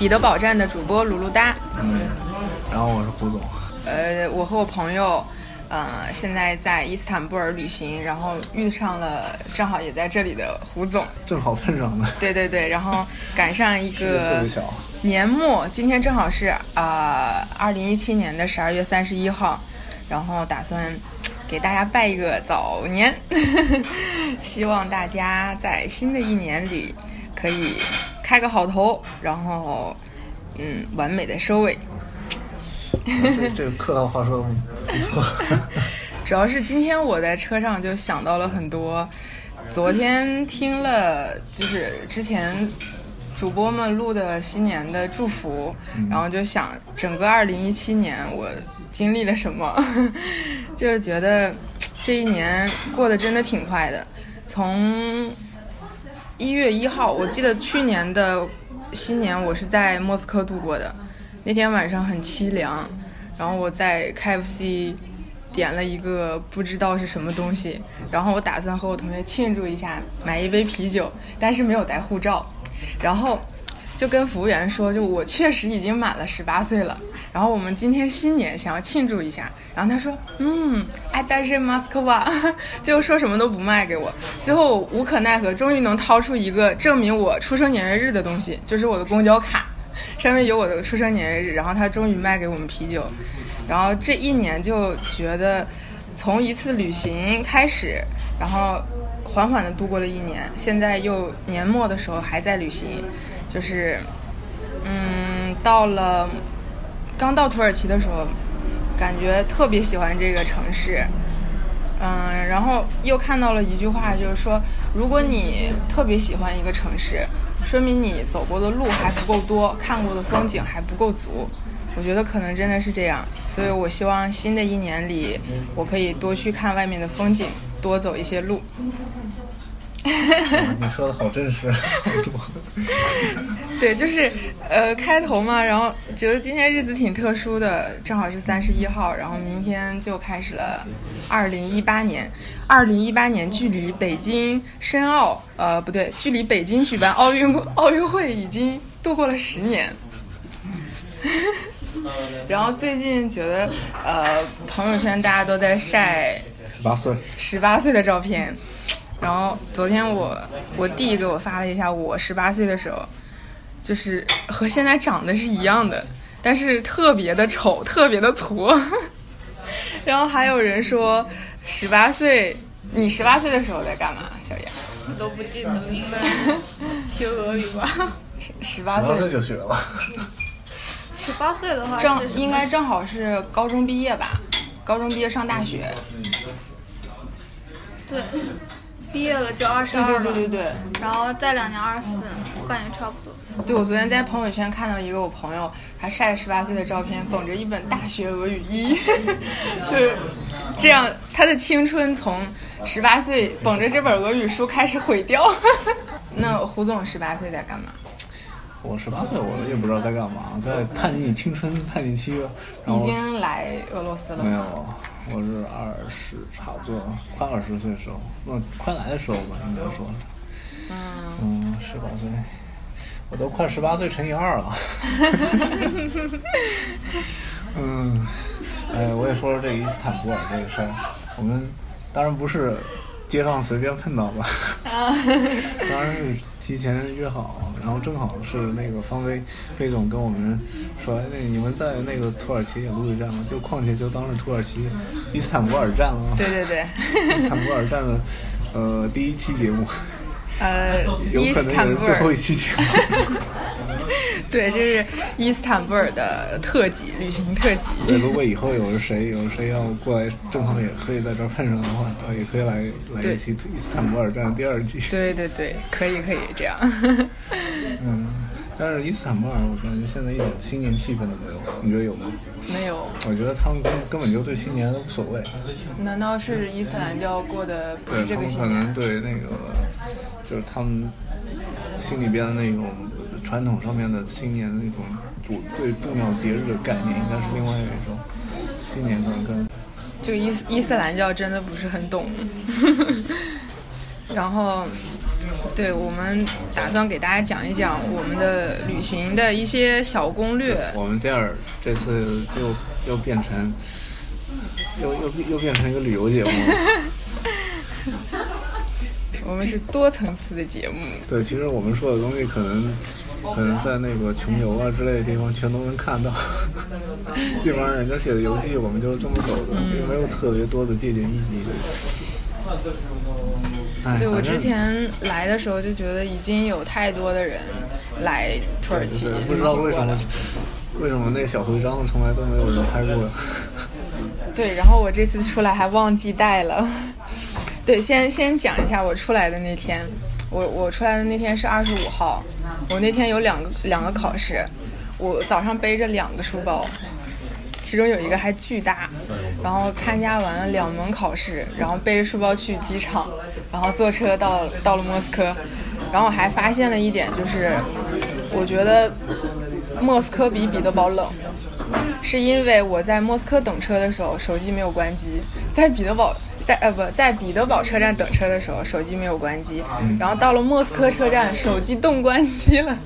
彼得堡站的主播鲁鲁哒。嗯，然后我是胡总。呃，我和我朋友，呃，现在在伊斯坦布尔旅行，然后遇上了正好也在这里的胡总，正好碰上了。对对对，然后赶上一个年末，今天正好是啊，二零一七年的十二月三十一号，然后打算给大家拜一个早年，希望大家在新的一年里可以开个好头，然后嗯，完美的收尾。这这个客套话说的不错。主要是今天我在车上就想到了很多，昨天听了就是之前主播们录的新年的祝福，然后就想整个二零一七年我经历了什么，就是觉得这一年过得真的挺快的。从一月一号，我记得去年的新年我是在莫斯科度过的，那天晚上很凄凉，然后我在 KFC。点了一个不知道是什么东西，然后我打算和我同学庆祝一下，买一杯啤酒，但是没有带护照，然后就跟服务员说，就我确实已经满了十八岁了，然后我们今天新年想要庆祝一下，然后他说，嗯，哎，但是 Moscow，就说什么都不卖给我，最后我无可奈何，终于能掏出一个证明我出生年月日的东西，就是我的公交卡，上面有我的出生年月日，然后他终于卖给我们啤酒。然后这一年就觉得，从一次旅行开始，然后缓缓的度过了一年。现在又年末的时候还在旅行，就是，嗯，到了刚到土耳其的时候，感觉特别喜欢这个城市，嗯，然后又看到了一句话，就是说，如果你特别喜欢一个城市，说明你走过的路还不够多，看过的风景还不够足。我觉得可能真的是这样，所以我希望新的一年里，我可以多去看外面的风景，多走一些路。你说的好真实，对，就是呃开头嘛，然后觉得今天日子挺特殊的，正好是三十一号，然后明天就开始了二零一八年。二零一八年距离北京申奥，呃不对，距离北京举办奥运奥运会已经度过了十年。然后最近觉得，呃，朋友圈大家都在晒十八岁十八岁的照片。然后昨天我我弟给我发了一下我十八岁的时候，就是和现在长得是一样的，但是特别的丑，特别的矬。然后还有人说十八岁，你十八岁的时候在干嘛，小杨？都不记得，应该学俄语吧？十十八岁就学了。十八岁的话，正应该正好是高中毕业吧，高中毕业上大学。对，毕业了就二十二了。对对对对。然后再两年二十四，我感觉差不多。对，我昨天在朋友圈看到一个我朋友，他晒十八岁的照片，捧着一本大学俄语一，就这样，他的青春从十八岁捧着这本俄语书开始毁掉。那胡总十八岁在干嘛？我十八岁，我也不知道在干嘛，在叛逆青春叛逆期。已经来俄罗斯了没有，我是二十，差不多快二十岁的时候，那，快来的时候吧，应该说。嗯。嗯，十八岁，我都快十八岁乘以二了。嗯，哎，我也说说这伊斯坦布尔这个事儿，我们当然不是街上随便碰到吧，当然是。提前约好，然后正好是那个方飞飞总跟我们说，那你们在那个土耳其也录一站嘛？就况且就当是土耳其伊斯坦布尔站了。对对对，伊斯坦布尔站的呃第一期节目。呃，伊斯坦布尔最后一期节目。对，这是伊斯坦布尔的特辑，旅行特辑。对，如果以后有谁有谁要过来，正好也可以在这儿碰上的话，倒也可以来来一期伊斯坦布尔站第二季。对对对，可以可以这样。嗯，但是伊斯坦布尔，我感觉现在一点新年气氛都没有，你觉得有吗？没有。我觉得他们根根本就对新年都无所谓。难道是伊斯兰教过的不是这个新年？对那个，就是他们心里边的那种。传统上面的新年的那种主最重要节日的概念，应该是另外一种。新年可能跟这个伊斯伊斯兰教真的不是很懂。然后对，我们打算给大家讲一讲我们的旅行的一些小攻略。我们这儿这次就又变成又又又变成一个旅游节目。我们是多层次的节目。对，其实我们说的东西可能可能在那个穷游啊之类的地方全都能看到，基本上人家写的游记我们就是这么走的，没有特别多的借鉴意义。哎对我之前来的时候就觉得已经有太多的人来土耳其旅对不知道行过为什么了。为什么那个小徽章从来都没有人拍过。对，然后我这次出来还忘记带了。对，先先讲一下我出来的那天，我我出来的那天是二十五号，我那天有两个两个考试，我早上背着两个书包，其中有一个还巨大，然后参加完了两门考试，然后背着书包去机场，然后坐车到到了莫斯科，然后我还发现了一点，就是我觉得莫斯科比彼得堡冷。是因为我在莫斯科等车的时候手机没有关机，在彼得堡在呃不在彼得堡车站等车的时候手机没有关机，然后到了莫斯科车站手机动关机了，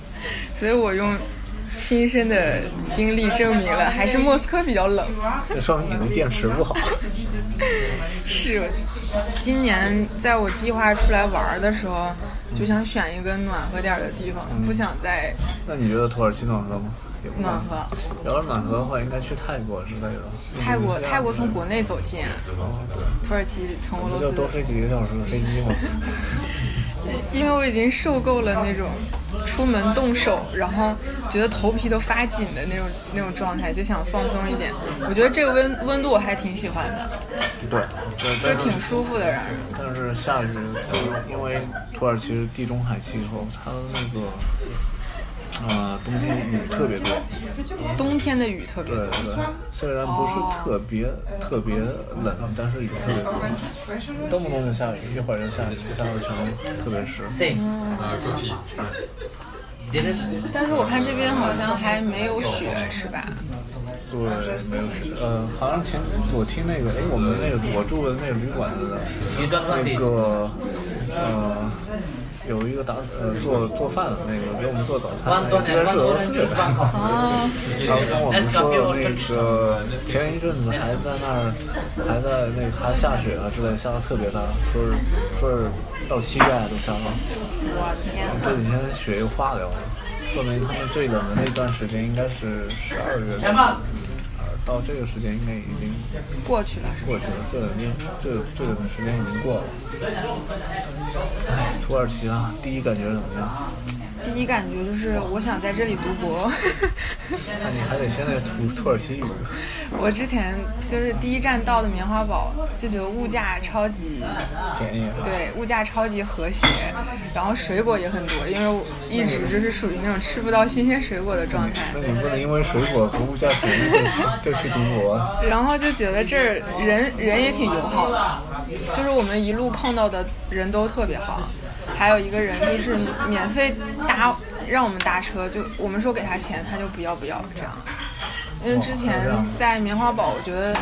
所以我用亲身的经历证明了还是莫斯科比较冷。这说明你们电池不好。是，今年在我计划出来玩的时候，就想选一个暖和点儿的地方，不想再那你觉得土耳其暖和吗？暖和。要是暖和的话，应该去泰国之类的。泰国泰国从国内走近，啊哦，对，土耳其从俄罗斯不就多飞几个小时的飞机吗？因为我已经受够了那种出门动手，然后觉得头皮都发紧的那种那种状态，就想放松一点。我觉得这个温温度我还挺喜欢的，对，对就是挺舒服的让人。但是下雨，因为土耳其是地中海气候，它的那个呃冬天雨特别多。冬天的雨特别多，对，虽然不是特别特别冷，但是雨特别多，动不动就下雨，一会儿就下雨，下的全特别湿。但是我看这边好像还没有雪，是吧？对，没有雪，呃，好像前我听那个，哎，我们那个我住的那个旅馆的那个呃。有一个打呃做做饭的那个给我们做早餐的，居然是俄罗斯人。啊，然后跟我们说那个前一阵子还在那儿，还在那个还下雪啊之类，下的特别大，说是说是到膝盖都下了，我的天。这几天雪又化掉了，说明他们最冷的那段时间应该是十二月。份，呃到这个时间应该已经过去了？过去了，这两天这这段时间已经过了。哎，土耳其啊，第一感觉怎么样？第一感觉就是我想在这里读博。那你还得先在土土耳其语。我之前就是第一站到的棉花堡，就觉得物价超级便宜。对，物价超级和谐，然后水果也很多，因为我一直就是属于那种吃不到新鲜水果的状态那，你不能因为水果和物价便宜就去读博啊。然后就觉得这儿人人也挺友好的，就是我们一路碰到的人都特别好，还有一个人就是免费搭让我们搭车，就我们说给他钱，他就不要不要这样。因为之前在棉花堡，我觉得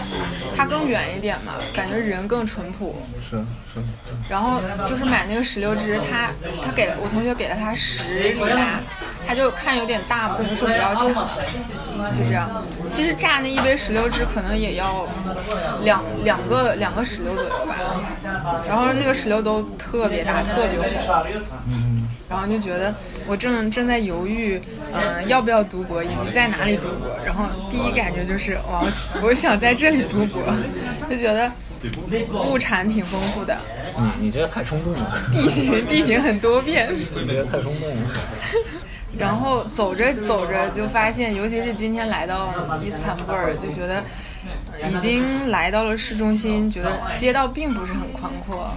它更远一点嘛，感觉人更淳朴。是是是。然后就是买那个石榴汁，他他给了我同学给了他十里拉，他就看有点大嘛，就说不要钱，就这样。其实榨那一杯石榴汁可能也要两两个两个石榴左右吧，然后那个石榴都特别大，特别红。然后就觉得我正正在犹豫，嗯、要不要读博，以及在哪里读博。然后第一感觉就是，哇，我我想在这里读博，就觉得物产挺丰富的，你你这个太冲动了，地形地形很多变。你这个太冲动了。然后走着走着就发现，尤其是今天来到伊斯坦布尔，就觉得已经来到了市中心，觉得街道并不是很宽阔，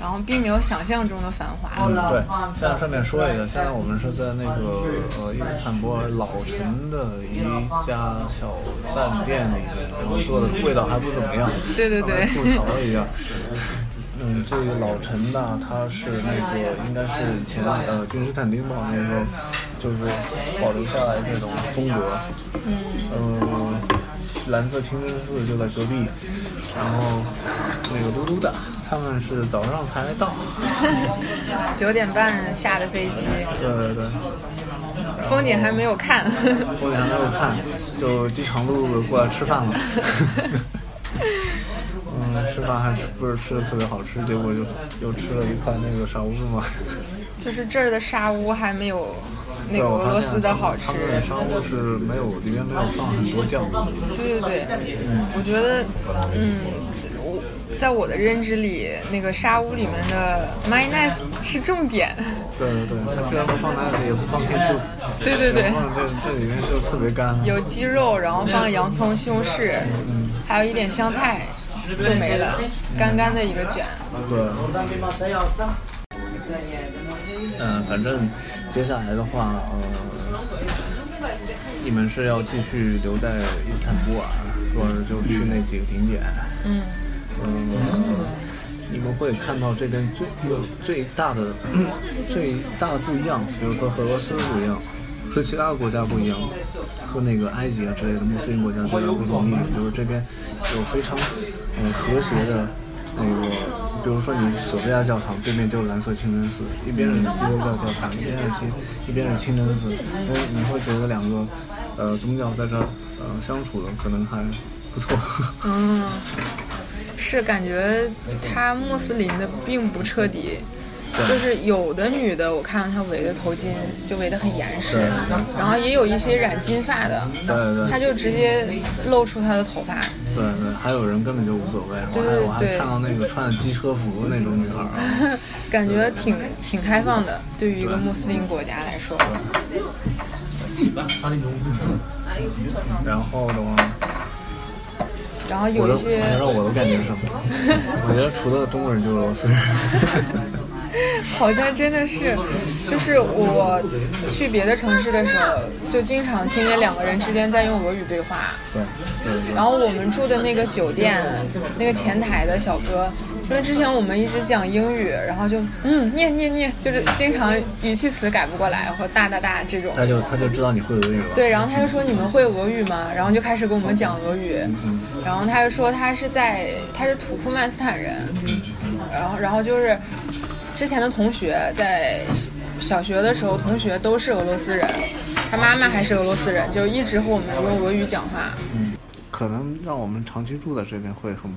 然后并没有想象中的繁华。嗯，对，现在顺便说一下，现在我们是在那个呃伊斯坦布尔老城的一家小饭店里面，然后做的味道还不怎么样，对对对吐槽了一下。嗯，这个老城呢，它是那个应该是以前呃君士坦丁堡那时候就是保留下来这种风格。嗯。嗯，蓝色清真寺就在隔壁，然后那个嘟嘟的，他们是早上才到。九点半下的飞机。对对对。风景还没有看。风景还没有看，就饥肠辘辘的过来吃饭了。嗯，吃饭还吃不是吃的特别好吃，结果就又吃了一块那个啥乌嘛。就是这儿的沙乌还没有那个俄罗斯的好吃。沙乌是没有里面没有放很多酱。对对对，我觉得，嗯，我在我的认知里，那个沙乌里面的 my nice 是重点。对对对，它居然不放 nice，也不放 ketchup。对对对。放这这里面就特别干。有鸡肉，然后放洋葱、西红柿，还有一点香菜。就没了，干干的一个卷。对。嗯，反正接下来的话，呃，你们是要继续留在伊斯坦布尔，说是就去那几个景点。嗯。嗯，你们会看到这边最有最大的 最大的不一样，比如说和俄罗斯不一样。和其他的国家不一样，和那个埃及啊之类的穆斯林国家最大不同的一点就是这边有非常嗯和谐的那个，比如说你索菲亚教堂对面就是蓝色清真寺，一边是基督教教堂，一边是清一边是清真寺，因为你会觉得两个呃宗教在这儿呃相处的可能还不错。嗯，是感觉他穆斯林的并不彻底。就是有的女的，我看到她围的头巾就围得很严实，然后也有一些染金发的，对对，她就直接露出她的头发。对对，还有人根本就无所谓。对对对，我还看到那个穿机车服的那种女孩啊，感觉挺挺开放的，对于一个穆斯林国家来说。然后的话，然后有一些，你知道我的感觉是什么？我觉得除了中国人就 是俄罗斯人。好像真的是，就是我去别的城市的时候，就经常听见两个人之间在用俄语对话。对。然后我们住的那个酒店，那个前台的小哥，因为之前我们一直讲英语，然后就嗯念念念，就是经常语气词改不过来，或大大大这种。他就他就知道你会俄语了。对，然后他就说你们会俄语吗？然后就开始给我们讲俄语。嗯。然后他就说他是在他是土库曼斯坦人。嗯。然后然后就是。之前的同学在小学的时候，同学都是俄罗斯人，他妈妈还是俄罗斯人，就一直和我们用俄语讲话。嗯，可能让我们长期住在这边会很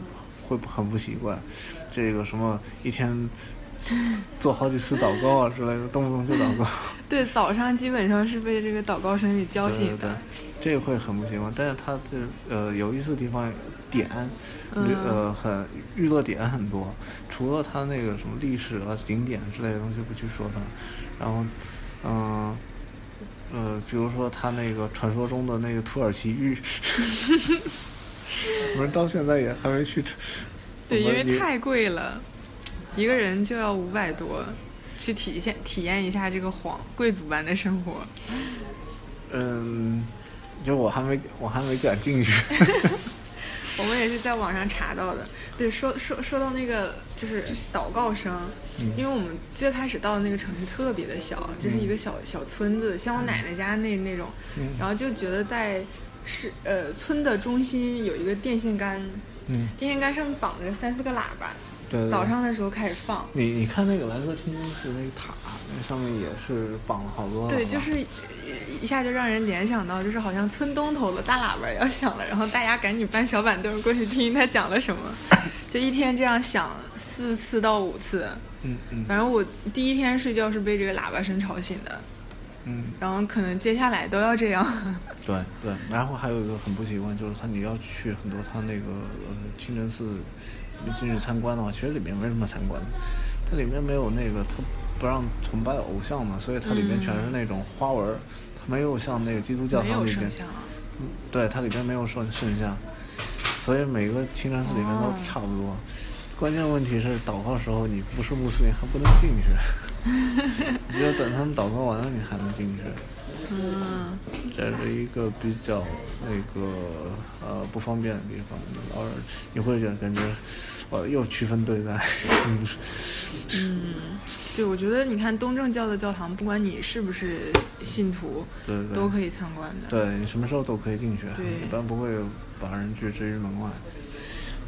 会很不习惯，这个什么一天做好几次祷告啊之类的，动不动就祷告。对，早上基本上是被这个祷告声给叫醒的。这个会很不习惯，但是他这呃有意思的地方。点，呃，很娱乐点很多，除了它那个什么历史啊、景点之类的东西不去说它，然后，嗯，呃，比如说它那个传说中的那个土耳其浴，我们到现在也还没去。对，因为太贵了，一个人就要五百多，去体现体验一下这个皇贵族般的生活。嗯，就我还没我还没敢进去。我们也是在网上查到的。对，说说说到那个就是祷告声，因为我们最开始到的那个城市特别的小，就是一个小小村子，像我奶奶家那那种，然后就觉得在是呃村的中心有一个电线杆，电线杆上面绑着三四个喇叭。早上的时候开始放。你你看那个蓝色天空寺那个塔，那上面也是绑了好多。对，就是一下就让人联想到，就是好像村东头的大喇叭要响了，然后大家赶紧搬小板凳过去听他讲了什么。就一天这样响四次到五次。嗯嗯。反正我第一天睡觉是被这个喇叭声吵醒的。嗯。然后可能接下来都要这样。对对，然后还有一个很不习惯，就是他你要去很多他那个呃清真寺。进去参观的话，其实里面没什么参观的，它里面没有那个，它不让崇拜偶像嘛，所以它里面全是那种花纹，它没有像那个基督教堂里边，嗯，对，它里边没有圣圣像，所以每个清真寺里面都差不多。关键问题是祷告时候你不是穆斯林还不能进去。只有等他们祷告完了，你还能进去。嗯，这是一个比较那个呃不方便的地方，偶尔你会觉得感觉，呃，又区分对待？嗯，对，我觉得你看东正教的教堂，不管你是不是信徒，对对都可以参观的。对你什么时候都可以进去，对 一般不会把人拒之于门外，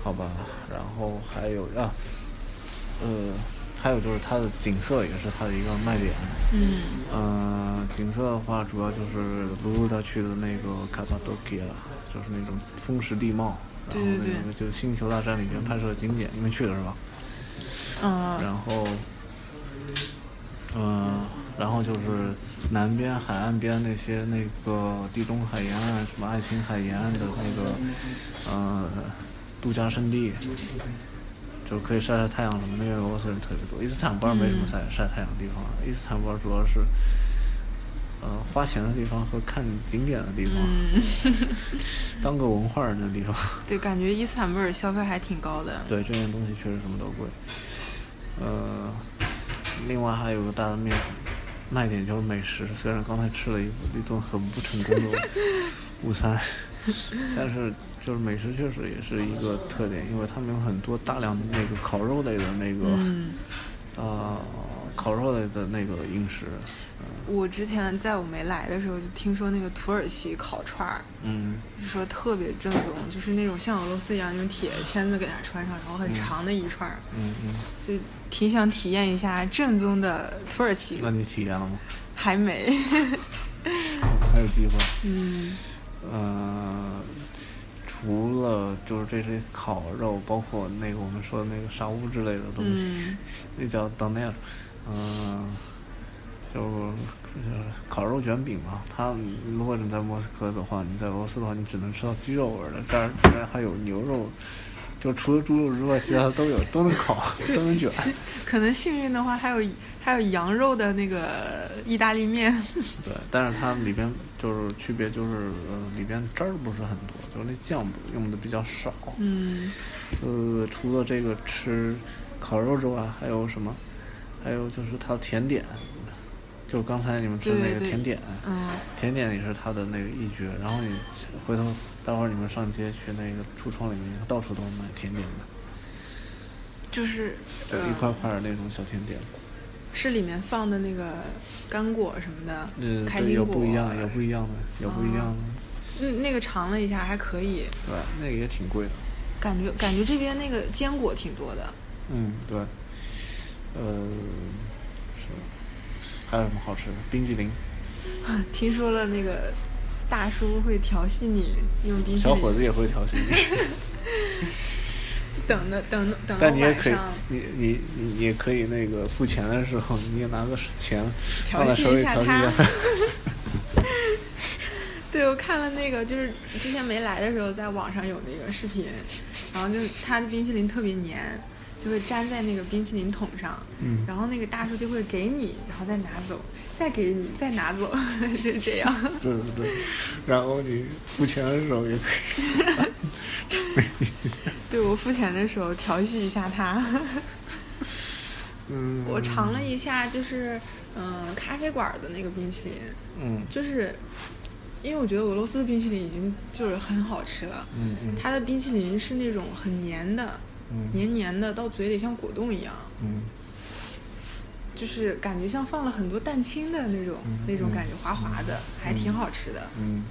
好吧？然后还有啊，呃，还有就是它的景色也是它的一个卖点。嗯呃，景色的话，主要就是卢卢他去的那个卡帕多基亚，就是那种风蚀地貌，然后那个就《星球大战》里面拍摄的景点，你们去了是吧？嗯然后，嗯、然后就是南边海岸边那些那个地中海沿岸，什么爱琴海沿岸的那个，呃，度假胜地，就可以晒晒太阳什么的，因为俄罗斯人特别多。伊斯坦布尔没什么晒、晒太阳的地方，伊斯坦布尔主要是，呃，花钱的地方和看景点的地方，嗯，当个文化人的地方。对，感觉伊斯坦布尔消费还挺高的。对，这边东西确实什么都贵。呃，另外还有个大的面卖点就是美食，虽然刚才吃了一一顿很不成功的午餐，但是就是美食确实也是一个特点，因为他们有很多大量的那个烤肉类的那个、嗯，呃烤肉类的那个饮食，我之前在我没来的时候就听说那个土耳其烤串儿，嗯。就说特别正宗，就是那种像俄罗斯一样用铁签子给它穿上，然后很长的一串儿，嗯嗯，就挺想体验一下正宗的土耳其。那，你体验了吗？还没。还有机会。嗯。呃，除了就是这些烤肉，包括那个我们说的那个沙乌之类的东西，嗯。那叫 n e r 嗯，就是就是烤肉卷饼嘛。它如果你在莫斯科的话，你在俄罗斯的话，你只能吃到鸡肉味儿的，这儿这儿还有牛肉。就除了猪肉之外，其他的都有，都能烤，都能卷。可能幸运的话，还有还有羊肉的那个意大利面。对，但是它里边就是区别就是，呃，里边汁儿不是很多，就是那酱用的比较少。嗯呃，除了这个吃烤肉之外，还有什么？还有就是它的甜点，就刚才你们吃的那个甜点，嗯甜点也是他的那个一绝。然后你回头待会儿你们上街去那个橱窗里面，到处都是卖甜点的，就是一块块的那种小甜点。是里面放的那个干果什么的，嗯，对，有开心果。不一样，有不一样的，有不一样的。嗯，那个尝了一下还可以，对，那个也挺贵的。感觉感觉这边那个坚果挺多的。嗯，对。呃，是。还有什么好吃的？冰激凌。听说了那个大叔会调戏你，用冰淇淋。小伙子也会调戏你。等的等等到但你也可以你你你也可以那个付钱的时候，你也拿个钱调放在手里戏一下他。对，我看了那个，就是之前没来的时候，在网上有那个视频，然后就他的冰淇淋特别黏，就会粘在那个冰淇淋桶上，嗯然后那个大叔就会给你，然后再拿走，再给你，再拿走，就是这样。对对对，然后你付钱的时候也可以。对我付钱的时候调戏一下他，嗯。我尝了一下，就是嗯、咖啡馆的那个冰淇淋，嗯就是因为我觉得俄罗斯的冰淇淋已经就是很好吃了，嗯嗯它的冰淇淋是那种很黏的，嗯黏黏的，到嘴里像果冻一样，嗯就是感觉像放了很多蛋清的那种、嗯那种感觉，滑滑的，还挺好吃的。嗯。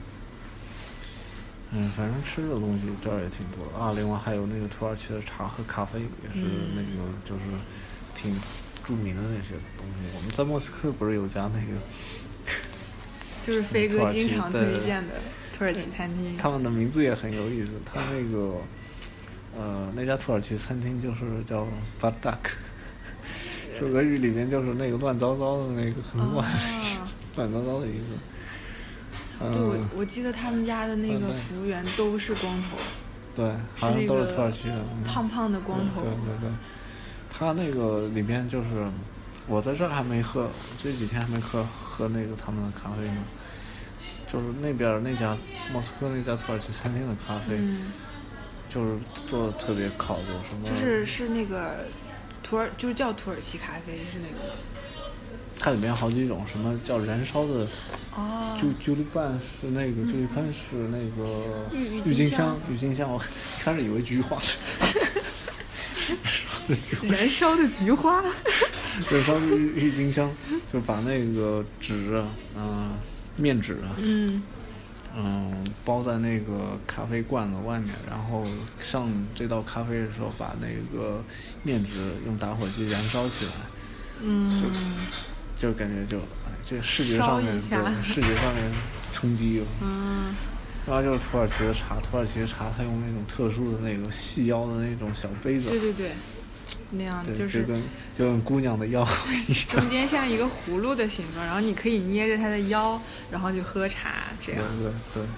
嗯，反正吃的东西这儿也挺多的啊。另外还有那个土耳其的茶和咖啡，也是嗯那个就是挺著名的那些东西。我们在莫斯科不是有家那个 就是飞哥经常推荐的土耳其餐厅。他们的名字也很有意思，他那个呃那家土耳其餐厅就是叫 Bardak，是俄语里面就是那个乱糟糟的那个很乱、啊，乱糟糟的意思。嗯、对我我记得他们家的那个服务员都是光头，对，好像那都是个土耳其人。嗯胖胖的光头对。对对对，他那个里面就是，我在这儿还没喝，这几天还没喝喝那个他们的咖啡呢。就是那边那家莫斯科那家土耳其餐厅的咖啡，嗯，就是做的特别考究，什么？就是是那个土耳，就是叫土耳其咖啡是那个吗？它里面好几种，什么叫燃烧的，哦，就九粒半是那个，就一半是那个郁郁金香。香，郁金香，我开始以为菊花，燃烧的菊花，燃烧的郁郁金香，就把那个纸啊，嗯、面纸啊，嗯嗯，包在那个咖啡罐子外面，然后上这道咖啡的时候，把那个面纸用打火机燃烧起来，嗯，就感觉就，哎，这视觉上面对视觉上面冲击了。嗯，然后就是土耳其的茶，土耳其的茶它用那种特殊的那个细腰的那种小杯子，对对对，那样就是跟就跟姑娘的腰。中间像一个葫芦的形状，然后你可以捏着她的腰，然后就喝茶，这样。对对。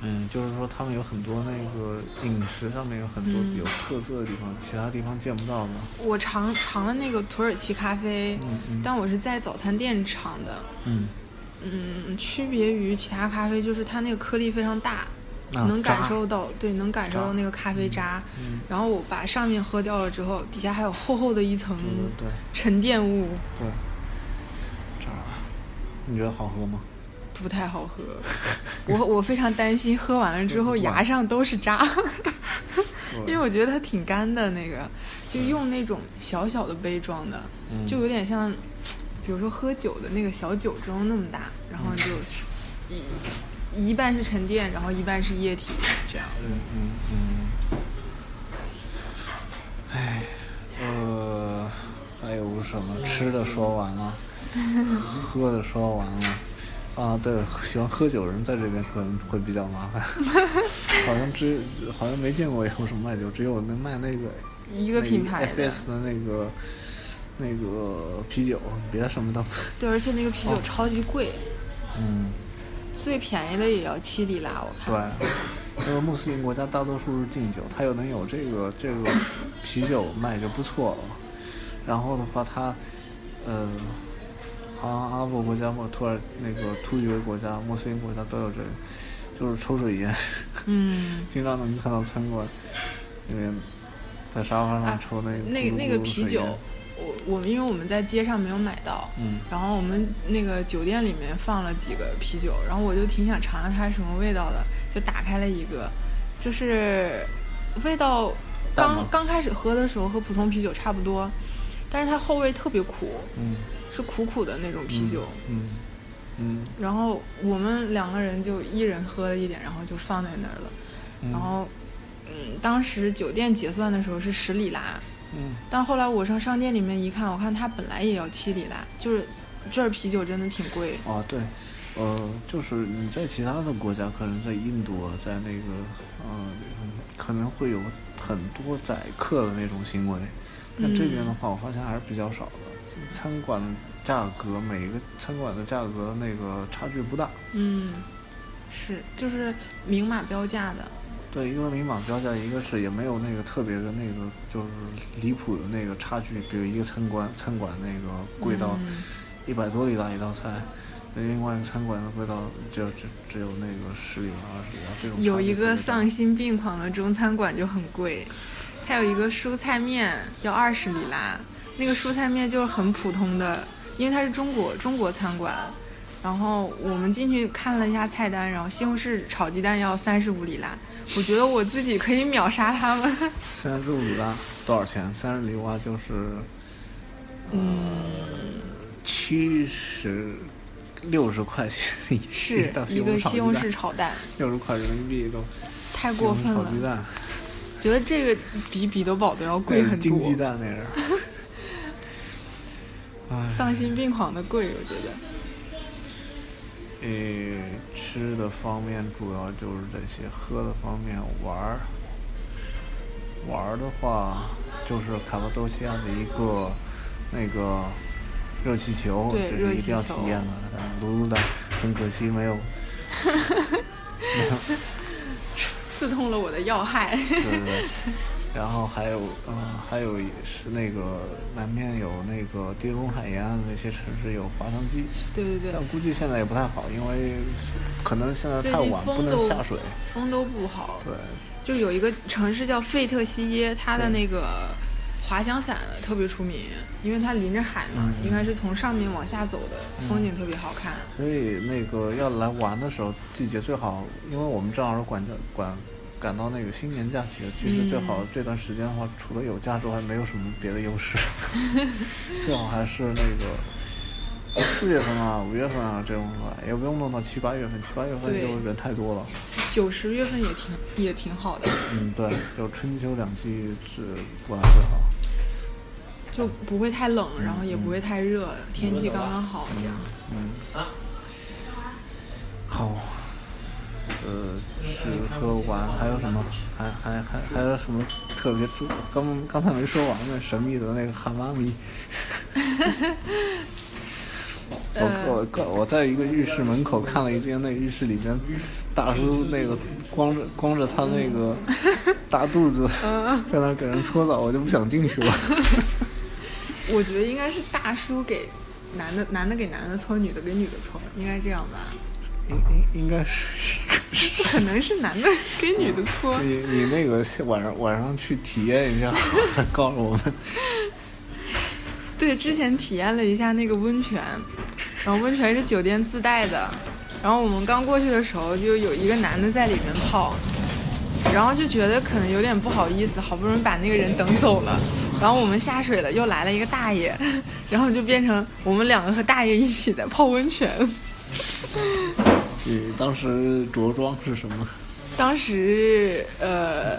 嗯，就是说他们有很多那个饮食上面有很多嗯有特色的地方，其他地方见不到的。我尝尝了那个土耳其咖啡，嗯嗯但我是在早餐店尝的。嗯，嗯，区别于其他咖啡就是它那个颗粒非常大，啊能感受到，对，能感受到那个咖啡渣。嗯。然后我把上面喝掉了之后，底下还有厚厚的一层沉淀物，对，渣。你觉得好喝吗？不太好喝。我我非常担心喝完了之后牙上都是渣，因为，我觉得它挺干的那个，就用那种小小的杯装的，嗯。就有点像，比如说喝酒的那个小酒盅那么大，然后就是一一半是沉淀，然后一半是液体，这样。嗯嗯嗯。唉，呃，还有什么吃的说完了，喝的说完了。啊，对，喜欢喝酒的人在这边可能会比较麻烦，好像只好像没见过有什么卖酒，只有能卖那个一个品牌的，FS 的那个那个啤酒，别的什么都。对，而且那个啤酒超级贵，嗯，最便宜的也要七里拉，我看。对，因为穆斯林国家大多数是禁酒，它又能有这个这个啤酒卖就不错了。然后的话，它呃，好像阿拉伯国家或土耳那个突厥国家、穆斯林国家都有这个，就是抽水烟，嗯，经常能看到餐馆那边在沙发上啊抽那个、那个那个啤酒，我我们因为我们在街上没有买到，嗯。然后我们那个酒店里面放了几个啤酒，然后我就挺想尝尝它是什么味道的，就打开了一个，就是味道刚刚开始喝的时候和普通啤酒差不多，但是它后味特别苦，嗯。是苦苦的那种啤酒。嗯嗯。然后我们两个人就一人喝了一点，然后就放在那儿了。嗯。然后，嗯，当时酒店结算的时候是十里拉，嗯但后来我上商店里面一看，我看它本来也要七里拉，就是这儿啤酒真的挺贵。啊，对，呃，就是你在其他的国家，可能在印度啊，在那个呃，可能会有很多宰客的那种行为，但这边的话，我发现还是比较少的。餐馆的价格，每一个餐馆的价格那个差距不大。嗯，是，就是明码标价的。对，一个明码标价，一个是也没有那个特别的那个就是离谱的那个差距，比如一个餐馆餐馆那个贵到嗯一百多里拉一道菜，另外一个餐馆的贵到只有只只有那个十里拉二十里拉这种有一个丧心病狂的中餐馆就很贵，还有一个蔬菜面要二十里拉，那个蔬菜面就是很普通的，因为它是中国中国餐馆。然后我们进去看了一下菜单，然后西红柿炒鸡蛋要三十五里拉，我觉得我自己可以秒杀他们。三十五里拉多少钱？三十里拉就是嗯，七十六十块钱一是道一个西红柿柿炒蛋，六十块人民币都太过分了觉得这个比彼得堡都要贵很多金鸡多，蛋那是。丧心病狂的贵，我觉得。呃，吃的方面主要就是这些，喝的方面玩儿，玩儿的话就是卡巴多西亚的一个那个热气球，这是一定要体验的。但是卢卢的很可惜没有，没有，刺痛了我的要害。对对对。然后还有，嗯、还有也是那个南面有那个地中海沿岸的那些城市有滑翔机，对对对但，估计现在也不太好，因为可能现在太晚不能下水。风都不好。对，就有一个城市叫费特西耶，它的那个滑翔伞特别出名，因为它临着海嘛，应该是从上面往下走的，风景特别好看。所以那个要来玩的时候，季节最好，因为我们正好是管家管赶到那个新年假期，其实最好这段时间的话，除了有假之外，没有什么别的优势，最好还是那个四月份啊、五月份啊这种来，也不用弄到七八月份，七八月份就人太多了。九十月份也挺也挺好的。嗯，对，就春秋两季是玩最好。就不会太冷，然后也不会太热，天气刚刚好这样。嗯。好，呃，吃喝玩还有什么？还还还还有什么特别注？刚刚才没说完呢，神秘的那个哈妈咪。我我我在一个浴室门口看了一遍，那浴室里边大叔那个光着光着他那个 大肚子在那给人搓澡，我就不想进去了。我觉得应该是大叔给男的，男的给男的搓，女的给女的搓，应该这样吧？应应应该是，不可能是男的给女的搓。你你那个晚上晚上去体验一下，再告诉我们。对，之前体验了一下那个温泉，然后温泉是酒店自带的，然后我们刚过去的时候，就有一个男的在里面泡。然后就觉得可能有点不好意思，好不容易把那个人等走了，然后我们下水了，又来了一个大爷，然后就变成我们两个和大爷一起在泡温泉。你当时着装是什么？当时呃，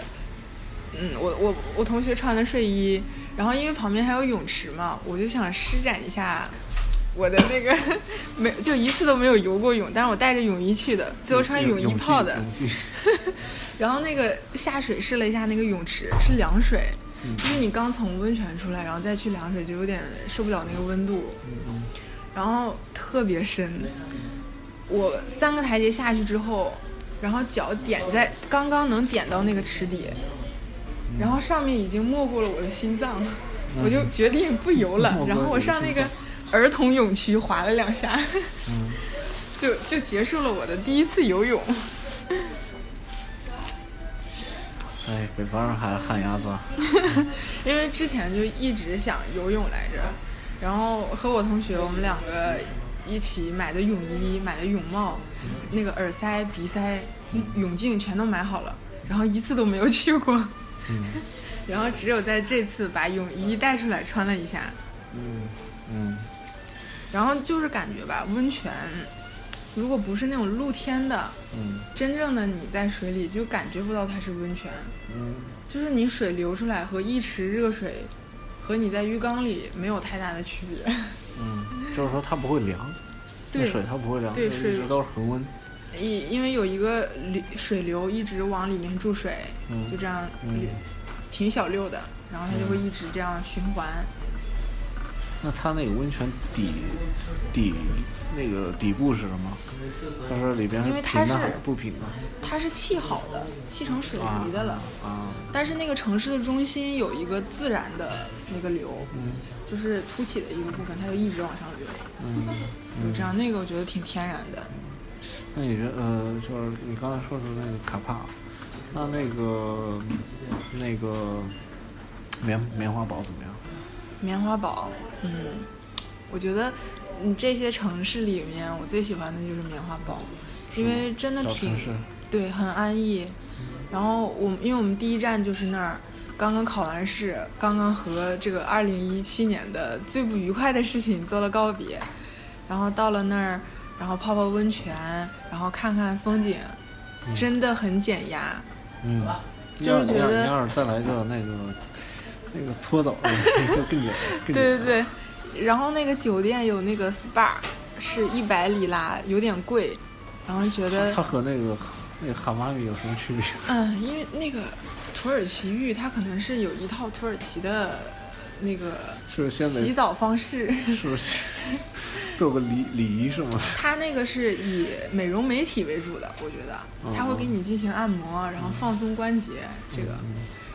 嗯，我我我同学穿的睡衣，然后因为旁边还有泳池嘛，我就想施展一下我的那个 没就一次都没有游过泳，但是我带着泳衣去的，最后穿泳衣泡的。然后那个下水试了一下那个泳池是凉水，因为你刚从温泉出来，然后再去凉水就有点受不了那个温度，然后特别深。我三个台阶下去之后，然后脚点在刚刚能点到那个池底，然后上面已经没过了我的心脏，我就决定不游了。然后我上那个儿童泳区滑了两下，就就结束了我的第一次游泳。哎，北方人还是旱鸭子。因为之前就一直想游泳来着，然后和我同学我们两个一起买的泳衣、买的泳帽、那个耳塞、鼻塞、泳镜全都买好了，然后一次都没有去过。嗯。然后只有在这次把泳衣带出来穿了一下。嗯嗯。然后就是感觉吧，温泉。如果不是那种露天的，嗯，真正的你在水里就感觉不到它是温泉，嗯，就是你水流出来和一池热水，和你在浴缸里没有太大的区别，嗯，就是说它不会凉，对水它不会凉，对水都是恒温，因因为有一个流水流一直往里面注水，就这样，挺小溜的，然后它就会一直这样循环。那它那个温泉底底。那个底部是什么？它是里边因为它是不平的，它是砌好的，砌成水泥的了。啊。但是那个城市的中心有一个自然的那个流，就是凸起的一个部分，它就一直往上流。嗯。就这样，那个我觉得挺天然的。那你觉得，呃，就是你刚才说的那个卡帕，那那个那个棉棉花堡怎么样？棉花堡，嗯，我觉得。嗯，这些城市里面，我最喜欢的就是棉花堡，因为真的挺对，很安逸。然后我，因为我们第一站就是那儿，刚刚考完试，刚刚和这个二零一七年的最不愉快的事情做了告别，然后到了那儿，然后泡泡温泉，然后看看风景，真的很减压。嗯，就是觉得要是再来个那个那个搓澡的，就更减，对对对。然后那个酒店有那个 SPA，是一百里拉，有点贵。然后觉得它和那个那个哈马米有什么区别？嗯，因为那个土耳其浴，它可能是有一套土耳其的那个是不是洗澡方式？是不是 做个礼礼仪是吗？它那个是以美容美体为主的，我觉得它会给你进行按摩，然后放松关节，这个。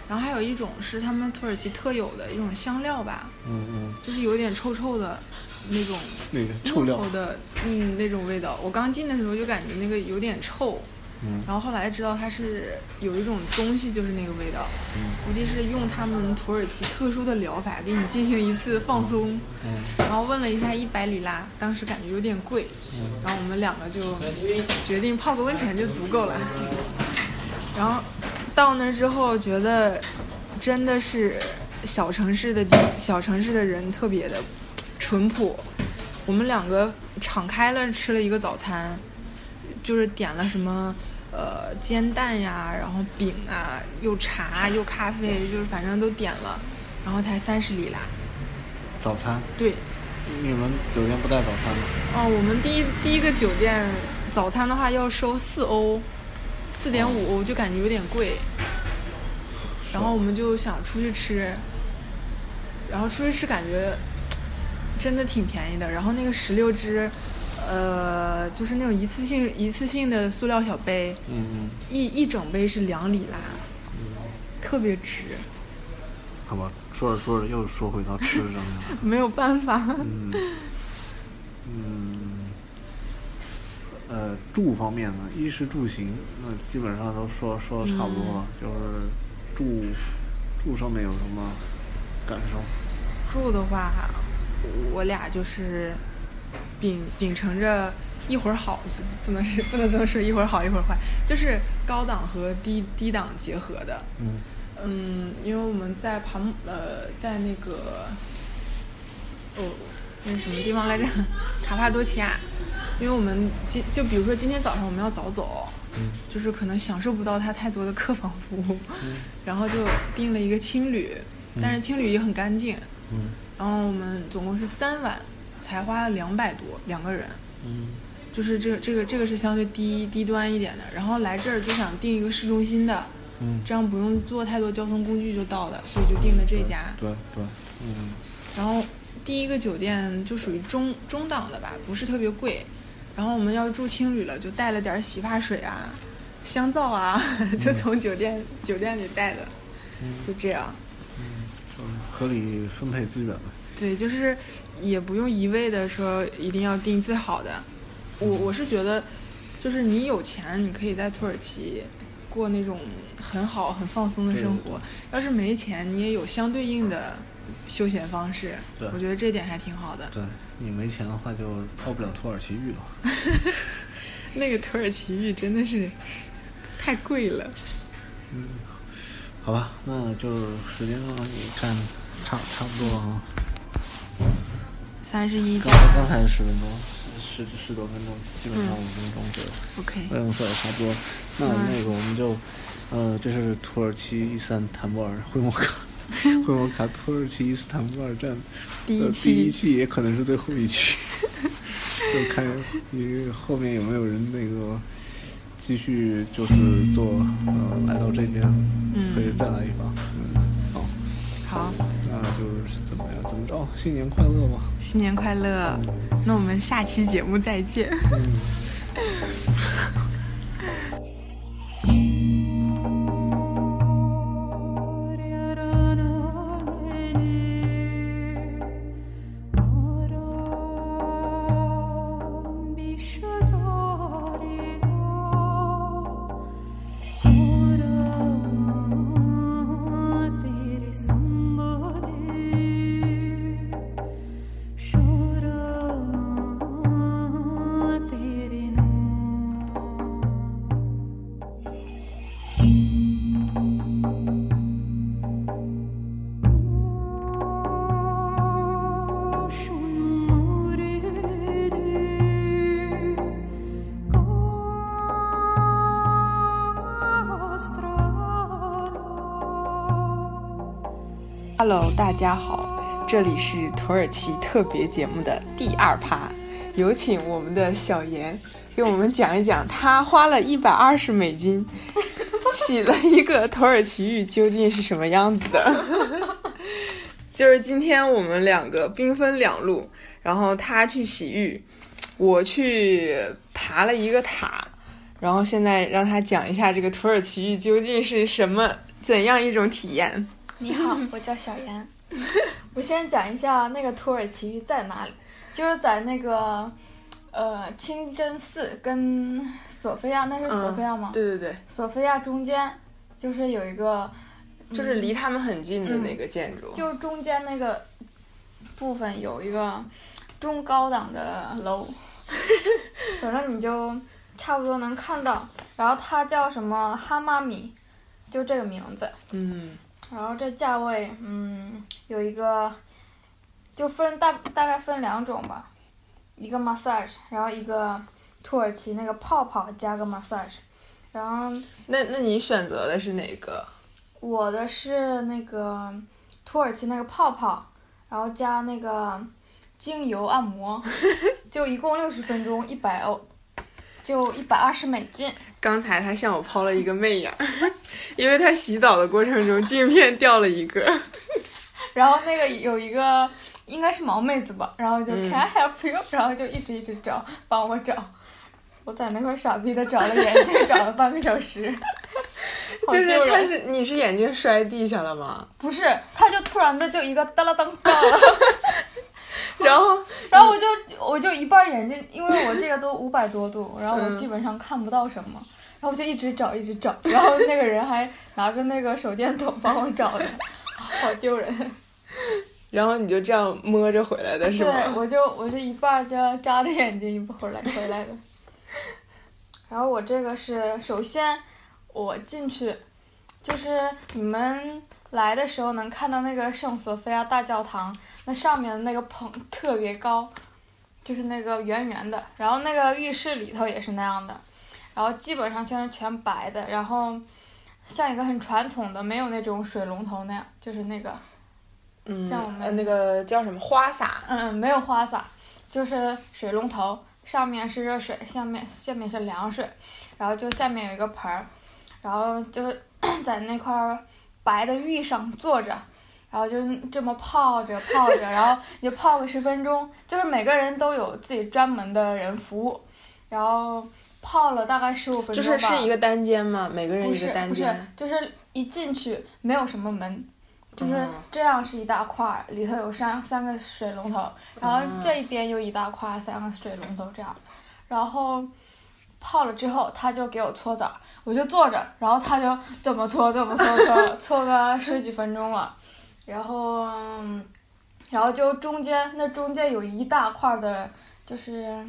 然后还有一种是他们土耳其特有的一种香料吧，嗯嗯，就是有点臭臭的，那种 那个臭料的，嗯，那种味道。我刚进的时候就感觉那个有点臭，嗯然后后来知道它是有一种东西就是那个味道，嗯估计是用他们土耳其特殊的疗法给你进行一次放松。嗯然后问了一下一百里拉，当时感觉有点贵，嗯然后我们两个就决定泡个温泉就足够了。然后到那儿之后，觉得真的是小城市的，小城市的人特别的淳朴。我们两个敞开了吃了一个早餐，就是点了什么呃煎蛋呀，然后饼啊，又茶又咖啡，就是反正都点了，然后才三十里拉。早餐，对，你们酒店不带早餐吗？哦，我们第一第一个酒店早餐的话要收四欧，四点五欧，就感觉有点贵。然后我们就想出去吃，然后出去吃感觉真的挺便宜的。然后那个石榴汁，呃，就是那种一次性一次性的塑料小杯，嗯嗯，一一整杯是两里拉，嗯特别值，好吧，说着说着又说回到吃上面了。没有办法。呃，住方面呢，衣食住行，那基本上都说说的差不多了，就是住住上面有什么感受？住的话，我俩就是秉秉承着一会儿好，不不能是不能这么说，一会儿好一会儿坏，就是高档和低低档结合的。嗯嗯，因为我们在旁呃在那个哦那是什么地方来着？卡帕多奇亚。因为我们今就比如说今天早上我们要早走，嗯就是可能享受不到它太多的客房服务，嗯 然后就订了一个青旅，但是青旅也很干净。嗯然后我们总共是三晚，才花了两百多两个人，嗯就是这个这个这个是相对低低端一点的。然后来这儿就想订一个市中心的，嗯，这样不用坐太多交通工具就到了，所以就订的这家。对对，嗯然后第一个酒店就属于中中档的吧，不是特别贵。然后我们要住青旅了，就带了点洗发水啊、香皂啊，就从酒店酒店里带的，嗯就这样。嗯合理分配资源吧。对，就是也不用一味的说一定要订最好的。我我是觉得，就是你有钱，你可以在土耳其过那种很好、很放松的生活；要是没钱，你也有相对应的休闲方式。对我觉得这点还挺好的。对你没钱的话，就泡不了土耳其浴了。那个土耳其浴真的是太贵了。嗯好吧，那就是时间上你看差差不多了啊。三十一加刚刚才十分钟，十十十多分钟，基本上五分钟左右。，OK，我们说也差不多。那那个我们就，呃，这是土耳其伊斯坦布尔灰摩卡，灰摩卡土耳其伊斯坦布尔站第一期第一期也可能是最后一期，就看你后面有没有人那个继续就是做呃来到这边，可以再来一发。嗯，好，好，那就是怎么样？怎么着？新年快乐吧！新年快乐！那我们下期节目再见。Hello，大家好，这里是土耳其特别节目的第二趴，有请我们的小严给我们讲一讲，他花了一百二十美金 洗了一个土耳其浴究竟是什么样子的。就是今天我们两个兵分两路，然后他去洗浴，我去爬了一个塔，然后现在让他讲一下这个土耳其浴究竟是什么怎样一种体验。你好，我叫小严。我先讲一下那个土耳其在哪里，就是在那个呃清真寺跟索菲亚，那是索菲亚吗？对对对，索菲亚中间就是有一个，就是离他们很近的那个建筑，就中间那个部分有一个中高档的楼，反正你就差不多能看到。然后它叫什么哈妈米，就这个名字。嗯。然后这价位，嗯，有一个，就分大大概分两种吧，一个 massage，然后一个土耳其那个泡泡加个 massage，然后那那你选择的是哪个？我的是那个土耳其那个泡泡，然后加那个精油按摩，就一共六十分钟，一百欧，就一百二十美金。刚才他向我抛了一个媚眼，因为他洗澡的过程中镜片掉了一个，然后那个有一个应该是毛妹子吧，然后就 Can I help you？然后就一直一直找，帮我找，我在那块傻逼的找了眼镜，找了半个小时，就是他是你是眼镜摔地下了吗？不是，他就突然的就一个哒啦噔掉了，然后 然后我就我就一半眼睛，因为我这个都五百多度，然后我基本上看不到什么。然后我就一直找，一直找，然后那个人还拿着那个手电筒帮我找的，好丢人。然后你就这样摸着回来的是吗？对，我就我就一半这样扎着眼睛一会儿来回来的。然后我这个是首先我进去，就是你们来的时候能看到那个圣索菲亚大教堂，那上面的那个棚特别高，就是那个圆圆的，然后那个浴室里头也是那样的。然后基本上全是全白的，然后像一个很传统的，没有那种水龙头那样，就是那个，像我们那个叫什么花洒？嗯，没有花洒，就是水龙头，上面是热水，下面下面是凉水，然后就下面有一个盆儿，然后就 在那块白的浴上坐着，然后就这么泡着泡着，然后就泡个十分钟，就是每个人都有自己专门的人服务，然后。泡了大概十五分钟吧。就是是一个单间吗？每个人一个单间。不是，就是一进去没有什么门，就是这样是一大块，里头有三三个水龙头，然后这一边又一大块三个水龙头这样，然后泡了之后他就给我搓澡，我就坐着，然后他就怎么搓怎么搓搓搓个十几分钟了，然后然后就中间那中间有一大块的，就是。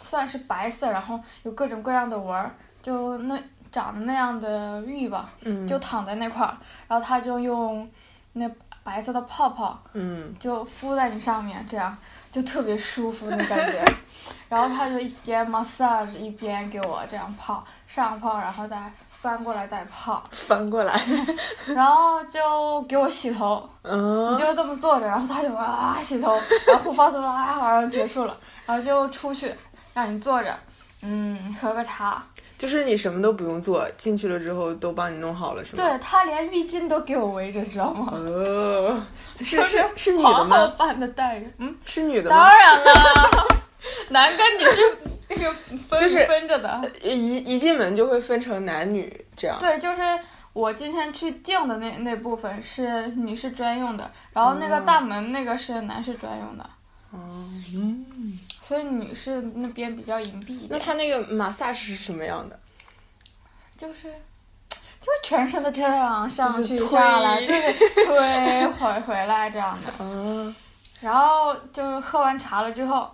算是白色，然后有各种各样的纹儿，就那长得那样的玉吧，就躺在那块儿，然后他就用那白色的泡泡，嗯就敷在你上面，这样就特别舒服的感觉。然后他就一边 massage 一边给我这样泡上泡，然后再翻过来再泡，翻过来，然后就给我洗头，你就这么坐着，然后他就哇洗头，然后护发素啊，然后结束了，然后就出去。让你坐着，嗯，喝个茶，就是你什么都不用做，进去了之后都帮你弄好了，是吗？对他连浴巾都给我围着，知道吗？哦，是是是女的吗？般的待遇，嗯，是女的吗？当然了，男跟女是那个分是分着的，一一进门就会分成男女这样。对，就是我今天去订的那那部分是女士专用的，然后那个大门那个是男士专用的。哦，嗯。所以女士那边比较隐蔽一点。那他那个 massage 是什么样的？就是，就是全身的这样上去下来，对，推回回来这样的。嗯。然后就是喝完茶了之后，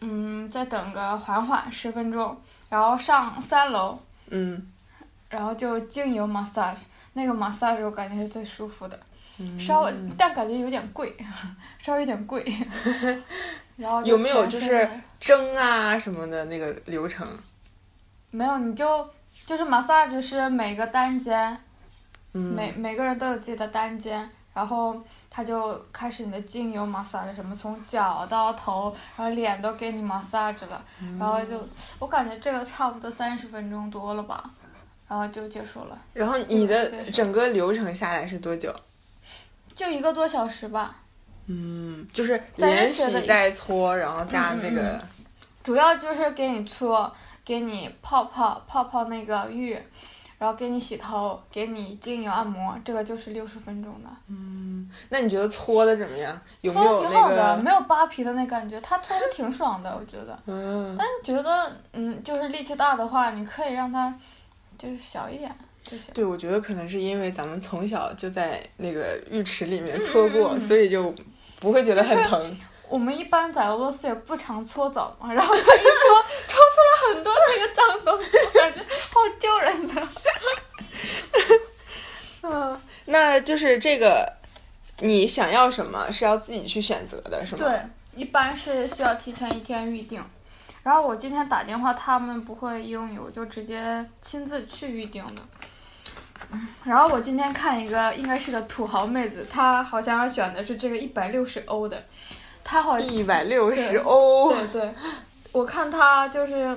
嗯，再等个缓缓十分钟，然后上三楼。嗯。然后就精油 massage，那个 massage 我感觉是最舒服的。稍微，但感觉有点贵，稍微有点贵。然后有没有就是蒸啊什么的那个流程？没有，你就就是 massage 是每个单间，每每个人都有自己的单间，然后他就开始你的精油 massage，什么从脚到头，然后脸都给你 massage 了，然后就我感觉这个差不多三十分钟多了吧，然后就结束了。然后你的整个流程下来是多久？就一个多小时吧。嗯，就是连洗带搓，然后加那个。主要就是给你搓，给你泡泡泡泡那个浴，然后给你洗头，给你精油按摩，这个就是六十分钟的。嗯，那你觉得搓的怎么样？有没搓有那的挺好的，没有扒皮的那感觉，它搓的挺爽的，我觉得。嗯，但觉得，嗯，就是力气大的话，你可以让它就是小一点对，我觉得可能是因为咱们从小就在那个浴池里面搓过，所以就不会觉得很疼。我们一般在俄罗斯也不常搓澡嘛，然后它一搓，搓出了很多那个脏东西，我感觉好丢人的。嗯，那就是这个，你想要什么是要自己去选择的，是吗？对，一般是需要提前一天预定。然后我今天打电话，他们不会英语我就直接亲自去预定的。然后我今天看一个，应该是个土豪妹子，她好像选的是这个一百六十欧的，她好一百六十欧。对对，我看她就是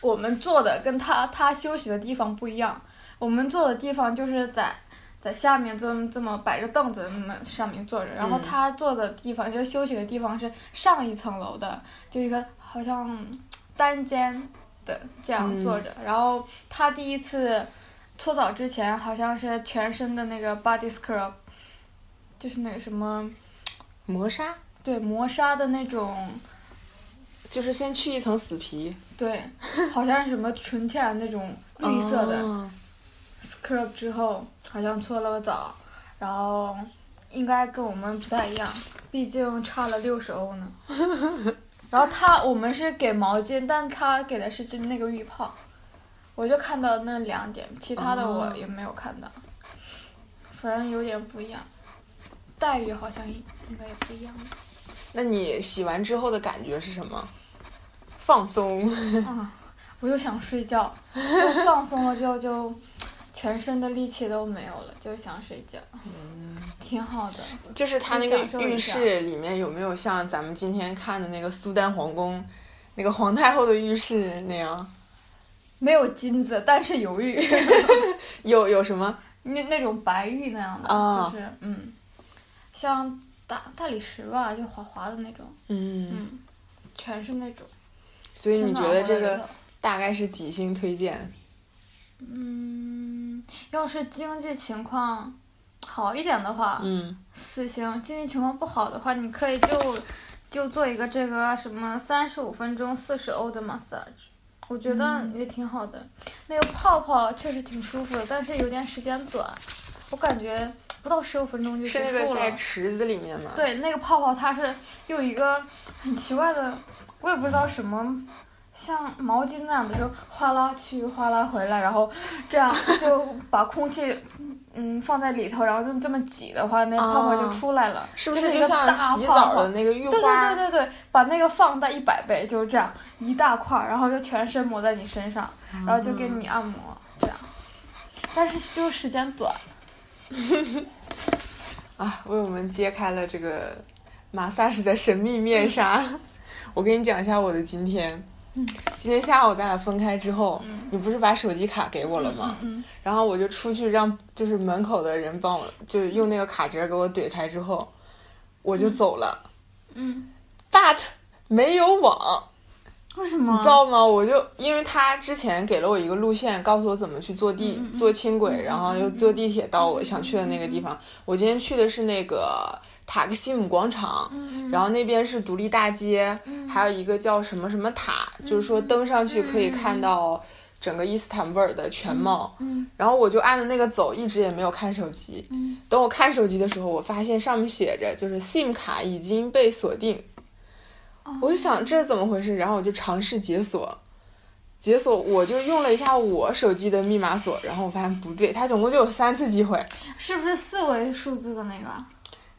我们坐的跟她她休息的地方不一样，我们坐的地方就是在在下面这么这么摆着凳子那么上面坐着，然后嗯。她坐的地方就休息的地方是上一层楼的，就一个好像单间的这样坐着，然后她第一次搓澡之前好像是全身的那个 body scrub，就是那个什么 磨砂对磨砂的那种。就是先去一层死皮，对，好像是什么纯天然那种绿色的、哦 scrub 之后，好像搓了个澡，然后应该跟我们不太一样，毕竟差了六十欧呢。然后他我们是给毛巾，但他给的是真那个浴泡，我就看到那两点，其他的我哦也没有看到，反正有点不一样，待遇好像应应该也不一样。那你洗完之后的感觉是什么？放松。啊，我又想睡觉，放松了之后就全身的力气都没有了，就想睡觉，嗯挺好的。就是它那个浴室里面有没有像咱们今天看的那个苏丹皇宫，那个皇太后的浴室那样？没有金子，但是 有玉，有有什么？那那种白玉那样的，啊就是嗯，像大大理石吧，就滑滑的那种，嗯，嗯，全是那种。所以你觉得这个大概是几星推荐？嗯，要是经济情况好一点的话，嗯，四星；经济情况不好的话，你可以就就做一个这个什么三十五分钟四十欧的 massage，我觉得嗯也挺好的。那个泡泡确实挺舒服的，但是有点时间短，我感觉不到十五分钟就是结束了。那个在池子里面吗？，对，那个泡泡它是有一个很奇怪的，我也不知道什么，像毛巾那样的，就哗啦去哗啦回来，然后这样就把空气嗯放在里头，然后这么这么挤的话，那泡泡就哦出来了，是不是就像洗澡的那个浴花？对对对对对，把那个放大一百倍，就是这样一大块，然后就全身抹在你身上，然后就给你按摩这样，但是就时间短。啊，为我们揭开了这个马萨什的神秘面纱。我给你讲一下我的今天。今天下午咱俩分开之后，你不是把手机卡给我了吗？嗯然后我就出去让就是门口的人帮我，就是用那个卡折给我怼开之后，我就走了。嗯，But 没有网，为什么？你知道吗？我就因为他之前给了我一个路线，告诉我怎么去坐地、嗯坐轻轨，然后又坐地铁到我想去的那个地方。我今天去的是那个塔克西姆广场，嗯然后那边是独立大街，还有一个叫什么什么塔，就是说登上去可以看到整个伊斯坦布尔的全貌。嗯然后我就按着那个走，一直也没有看手机。嗯等我看手机的时候，我发现上面写着就是 SIM 卡已经被锁定。我就想这是怎么回事，然后我就尝试解锁，解锁我就用了一下我手机的密码锁，然后我发现不对，它总共就有三次机会。是不是四位数字的那个？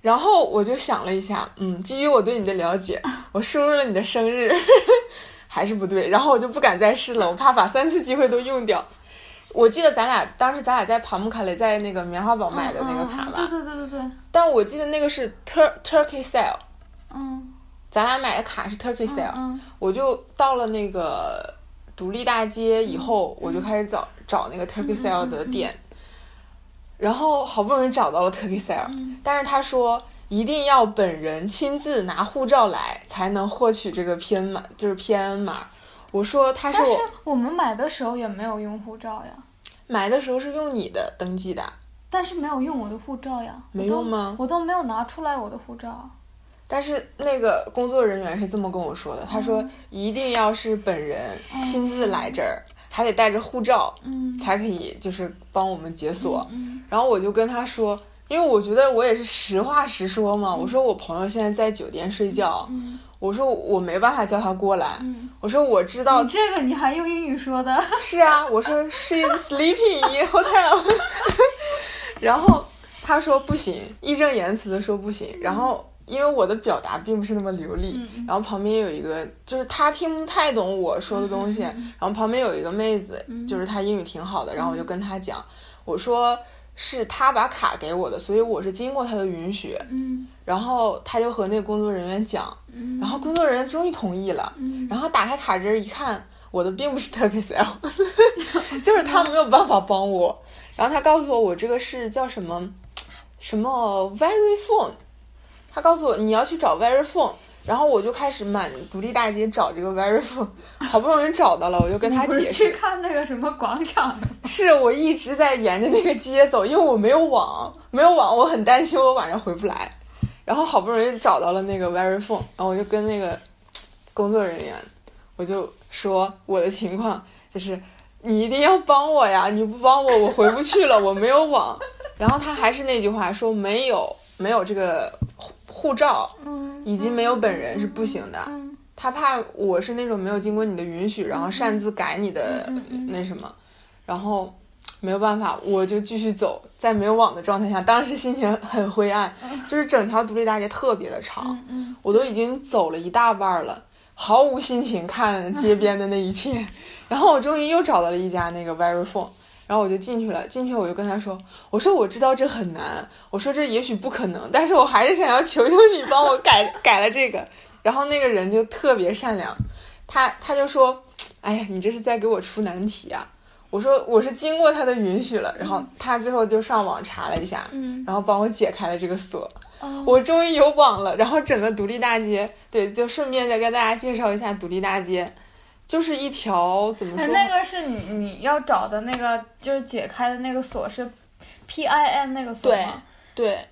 然后我就想了一下，嗯，基于我对你的了解，我输入了你的生日，还是不对，然后我就不敢再试了，我怕把三次机会都用掉。我记得咱俩当时咱俩在帕姆卡雷在那个棉花堡买的那个卡吧，嗯嗯嗯对对对对对，但我记得那个是 Tur Turkey Sale，嗯。咱俩买的卡是 Turkey Sale，、嗯我就到了那个独立大街以后，我就开始找找那个 Turkey Sale 的店，然后好不容易找到了 Turkey Sale，、但是他说一定要本人亲自拿护照来才能获取这个 PN 码，就是 PN 码。我说他是但是我我们买的时候也没有用护照呀。买的时候是用你的登记的，但是没有用我的护照呀，没用吗？我都没有拿出来我的护照。但是那个工作人员是这么跟我说的，他说一定要是本人亲自来这儿，还得带着护照，嗯，才可以就是帮我们解锁。嗯然后我就跟他说，因为我觉得我也是实话实说嘛，我说我朋友现在在酒店睡觉，嗯我说我没办法叫他过来，嗯，我说我知道你这个你还用英语说的？是啊，我说 she's sleeping in hotel，然后他说不行，义正言辞的说不行，然后。因为我的表达并不是那么流利，嗯然后旁边有一个，就是他听不太懂我说的东西，嗯然后旁边有一个妹子，就是她英语挺好的，然后我就跟她讲，我说是她把卡给我的，所以我是经过她的允许，嗯。然后他就和那个工作人员讲，嗯。然后工作人员终于同意了，嗯。然后打开卡针一看，我的并不是 Turkish L，就是他没有办法帮我。然后他告诉我，我这个是叫什么什么 Very Phone，他告诉我你要去找 Very Phone，然后我就开始满独立大街找这个 Very Phone，好不容易找到了，我就跟他解释，去看那个什么广场？是我一直在沿着那个街走，因为我没有网，没有网，我很担心我晚上回不来。然后好不容易找到了那个 Very Phone，然后我就跟那个工作人员，我就说我的情况就是你一定要帮我呀，你不帮我我回不去了，我没有网。然后他还是那句话说没有没有这个护护照嗯以及没有本人是不行的。嗯。他怕我是那种没有经过你的允许，然后擅自改你的那什么，然后没有办法，我就继续走，在没有网的状态下，当时心情很灰暗，就是整条独立大街特别的长，嗯我都已经走了一大半了，毫无心情看街边的那一切，然后我终于又找到了一家那个 Very Phone。然后我就进去了，进去我就跟他说：“我说我知道这很难，我说这也许不可能，但是我还是想要求求你帮我改改了这个。”然后那个人就特别善良，他他就说：“哎呀，你这是在给我出难题啊！”我说：“我是经过他的允许了。”然后他最后就上网查了一下，嗯然后帮我解开了这个锁。哦我终于有网了，然后整个独立大街，对，就顺便再跟大家介绍一下独立大街，就是一条怎么哎说？那个是你你要找的那个，就是解开的那个锁是 P I N 那个锁吗？对，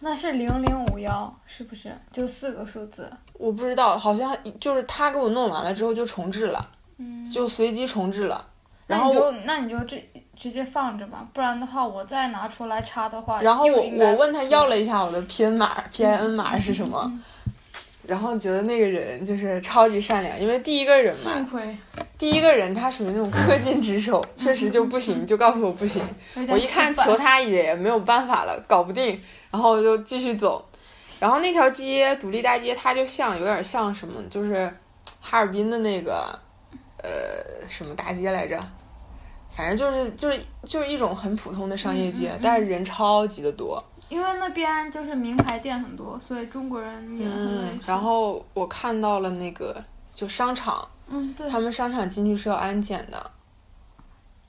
那是零零五幺，是不是？就四个数字。我不知道，好像就是他给我弄完了之后就重置了，嗯，就随机重置了。然后就那你就直直接放着吧，不然的话我再拿出来插的话，然后我我问他要了一下我的 PN 码，PIN 码是什么，嗯然后觉得那个人就是超级善良，因为第一个人嘛，幸亏第一个人他属于那种恪尽职守，确实就不行，就告诉我不行。我一看求他也没有办法了，搞不定，然后我就继续走。然后那条街独立大街，它就像有点像什么，就是哈尔滨的那个呃什么大街来着，反正就是就是就是一种很普通的商业街，但是人超级的多。因为那边就是名牌店很多，所以中国人也很嗯，然后我看到了那个就商场，嗯，对，他们商场进去是要安检的。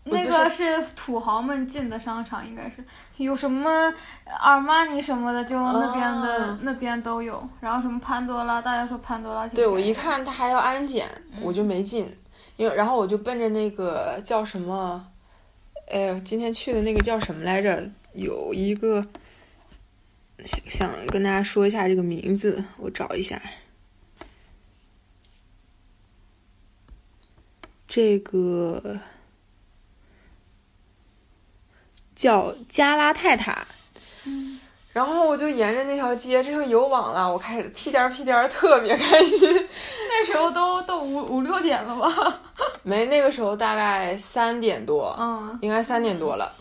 那个是土豪们进的商场，应该是。有什么阿尔玛尼什么的，就那边的、啊。那边都有。然后什么潘多拉，大家说潘多拉挺对我一看他还要安检，嗯。我就没进，因为然后我就奔着那个叫什么，哎呀，今天去的那个叫什么来着？有一个想想跟大家说一下这个名字，我找一下。这个叫加拉泰塔。然后我就沿着那条街，这回有网了，我开始屁颠儿屁颠儿，特别开心。那时候都都五五六点了吧？没，那个时候大概三点多，嗯应该三点多了。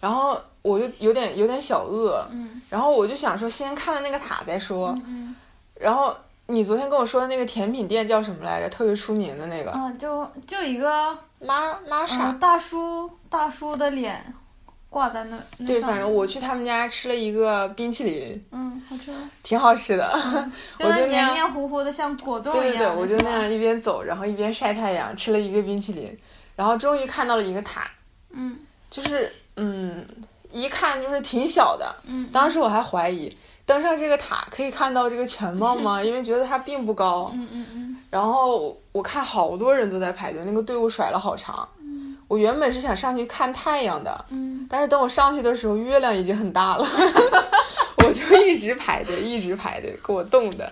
然后我就有点有点小饿，嗯然后我就想说先看了那个塔再说。嗯然后你昨天跟我说的那个甜品店叫什么来着？特别出名的那个啊，就就一个玛玛莎。嗯大叔大叔的脸挂在那那对，反正我去他们家吃了一个冰淇淋，嗯好吃吗，挺好吃的。我就黏黏糊糊的，像果冻一样对对对。我就那样一边走，然后一边晒太阳，吃了一个冰淇淋，然后终于看到了一个塔，嗯就是嗯，一看就是挺小的。嗯，当时我还怀疑登上这个塔可以看到这个全貌吗？因为觉得它并不高。嗯嗯嗯然后我看好多人都在排队，那个队伍甩了好长。我原本是想上去看太阳的，嗯但是等我上去的时候，月亮已经很大了，我就一直排队，一直排队，给我冻的。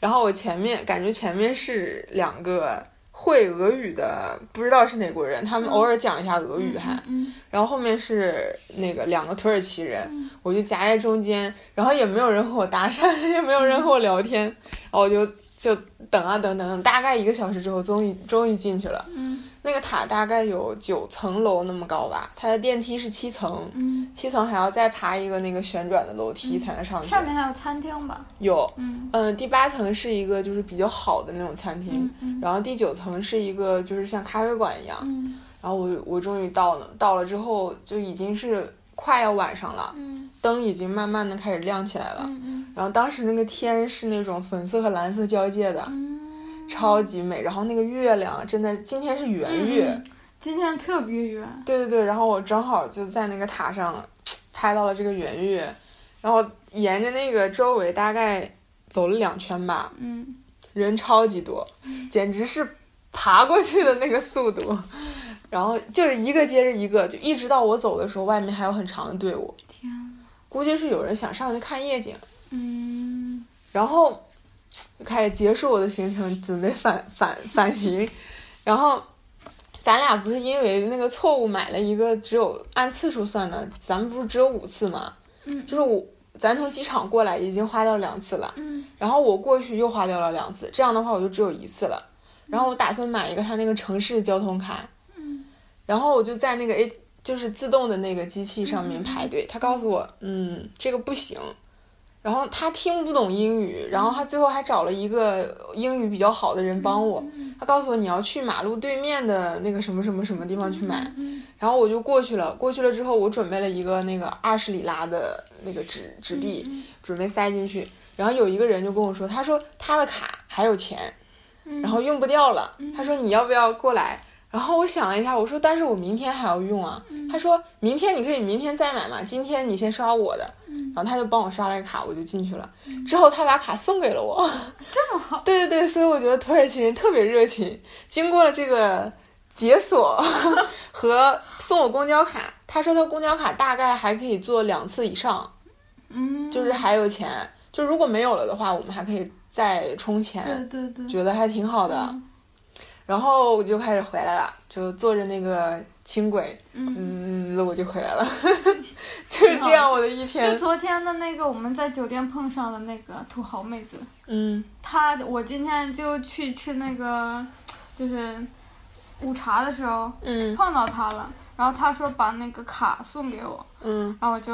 然后我前面感觉前面是两个会俄语的，不知道是哪国人，他们偶尔讲一下俄语还。嗯然后后面是那个两个土耳其人，我就夹在中间，然后也没有人和我搭讪，也没有人和我聊天，然后我就就等啊等等等，大概一个小时之后，终于终于进去了。嗯那个塔大概有九层楼那么高吧，它的电梯是七层，嗯，七层还要再爬一个那个旋转的楼梯才能上去。上面还有餐厅吧？有，嗯嗯，第八层是一个就是比较好的那种餐厅，嗯嗯然后第九层是一个就是像咖啡馆一样。嗯然后我我终于到了，到了之后就已经是快要晚上了，嗯灯已经慢慢的开始亮起来了。嗯然后当时那个天是那种粉色和蓝色交界的，嗯，超级美。然后那个月亮真的，今天是圆月，嗯今天特别圆。对对对。然后我正好就在那个塔上拍到了这个圆月，然后沿着那个周围大概走了两圈吧，嗯人超级多，简直是爬过去的那个速度。然后就是一个接着一个，就一直到我走的时候，外面还有很长的队伍，天，估计是有人想上去看夜景。嗯然后就开始结束我的行程，准备返返返行。然后咱俩不是因为那个错误买了一个只有按次数算的，咱们不是只有五次吗？嗯就是我咱从机场过来已经花掉两次了，嗯然后我过去又花掉了两次，这样的话我就只有一次了。然后我打算买一个他那个城市交通卡，嗯然后我就在那个 A 就是自动的那个机器上面排队，他告诉我，嗯，这个不行。然后他听不懂英语，然后他最后还找了一个英语比较好的人帮我。他告诉我你要去马路对面的那个什么什么什么地方去买，嗯然后我就过去了。过去了之后，我准备了一个那个二十里拉的那个纸纸币，准备塞进去。然后有一个人就跟我说，他说他的卡还有钱，嗯然后用不掉了。他说你要不要过来？然后我想了一下，我说但是我明天还要用啊。他说明天你可以明天再买嘛，今天你先刷我的。然后他就帮我刷了个卡，我就进去了。之后他把卡送给了我。这么好。对对对，所以我觉得土耳其人特别热情。经过了这个解锁 和送我公交卡，他说他公交卡大概还可以坐两次以上，嗯，就是还有钱。就如果没有了的话，我们还可以再充钱。对对对，觉得还挺好的。然后我就开始回来了，就坐着那个轻轨，滋滋滋，我就回来了，就是这样我的一天就天。昨天的那个我们在酒店碰上的那个土豪妹子，嗯她我今天就去吃那个就是午茶的时候嗯碰到她了，然后她说把那个卡送给我，嗯，然后我就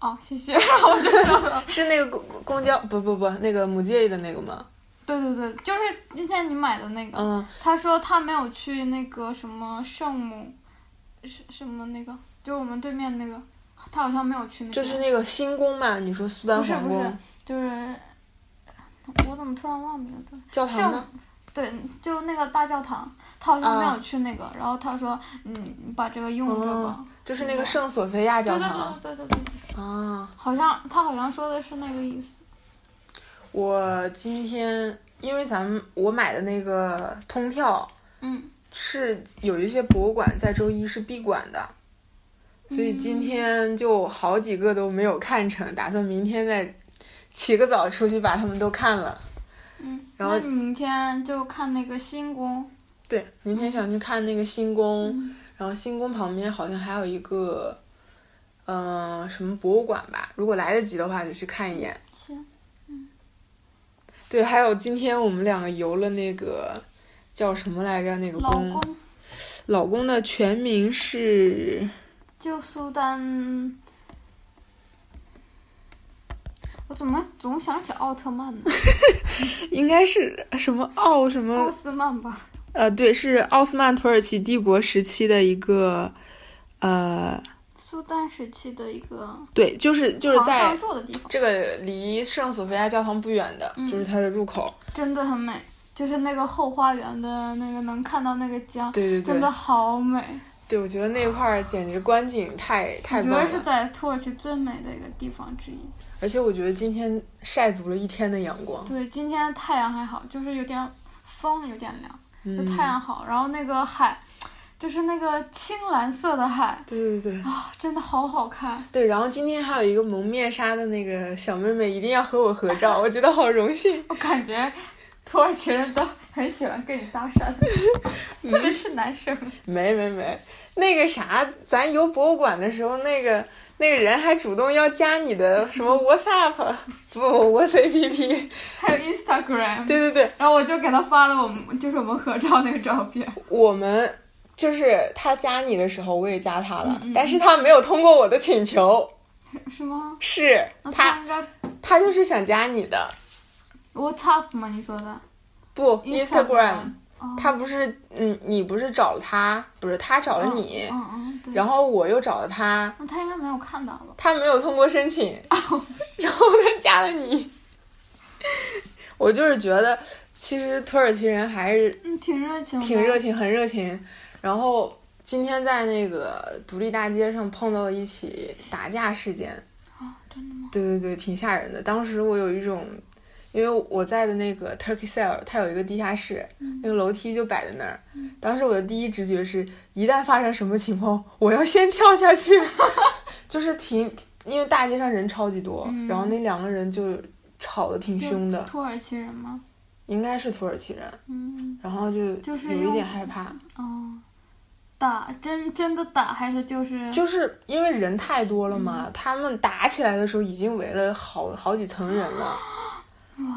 哦谢谢，然后我就。是那个公公交不不不，那个母介的那个吗？对对对，就是今天你买的那个。嗯他说他没有去那个什么圣母，什什么那个，就我们对面那个，他好像没有去那个。就是那个新宫嘛，你说苏丹不是不是，就是我怎么突然忘名字了？教堂吗？对，就那个大教堂，他好像没啊有去那个。然后他说，嗯，你把这个用着吧。就是那个圣索菲亚对对教堂对对对对，啊。好像他好像说的是那个意思。我今天因为咱们我买的那个通票，嗯，是有一些博物馆在周一是闭馆的，所以今天就好几个都没有看成，打算明天再起个早出去把他们都看了。嗯，然后你明天就看那个新宫。对，明天想去看那个新宫，然后新宫旁边好像还有一个，嗯、什么博物馆吧，如果来得及的话就去看一眼。行，对，还有今天我们两个游了那个叫什么来着？那个老宫，公老公的全名是就苏丹。我怎么总想起奥特曼呢？应该是什么奥什么奥斯曼吧。呃，对，是奥斯曼土耳其帝国时期的一个，呃，苏丹时期的一个对，就是就是在住的地方，这个离圣索菲亚教堂不远的，嗯就是它的入口。真的很美。就是那个后花园的那个，能看到那个江，对对对真的，好美。对我觉得那块儿简直观景太太我觉得是，在土耳其最美的一个地方之一。而且我觉得今天晒足了一天的阳光。对，今天太阳还好，就是有点风，有点凉，太阳好。然后那个海，就是那个青蓝色的海对对对啊，真的好好看。对。然后今天还有一个蒙面纱的那个小妹妹，一定要和我合照，我觉得好荣幸。我感觉土耳其人都很喜欢跟你搭讪，特别是男生。没没没，那个啥，咱游博物馆的时候，那个那个人还主动要加你的什么 WhatsApp，不 WhatsApp，还有 Instagram。对对对，然后我就给他发了我们就是我们合照那个照片。我们就是他加你的时候，我也加他了，嗯嗯但是他没有通过我的请求，是吗？是他应该他就是想加你的，WhatsApp 吗？你说的不 Instagram 哦他不是嗯，你不是找了他，不是他找了你，嗯嗯，对。然后我又找了他，那他应该没有看到吧？他没有通过申请，然后他加了你。我就是觉得，其实土耳其人还是嗯，挺热情。挺热情，很热情。然后今天在那个独立大街上碰到了一起打架事件，啊，真的吗？对对对，挺吓人的。当时我有一种，因为我在的那个 Turkey Cell，它有一个地下室，那个楼梯就摆在那儿。当时我的第一直觉是，一旦发生什么情况，我要先跳下去。就是挺，因为大街上人超级多，嗯然后那两个人就吵得挺凶的，土耳其人吗？应该是土耳其人，嗯，然后就有一就是用点害怕。哦，打真真的打还是就是就是因为人太多了嗯嘛，他们打起来的时候已经围了好好几层人了，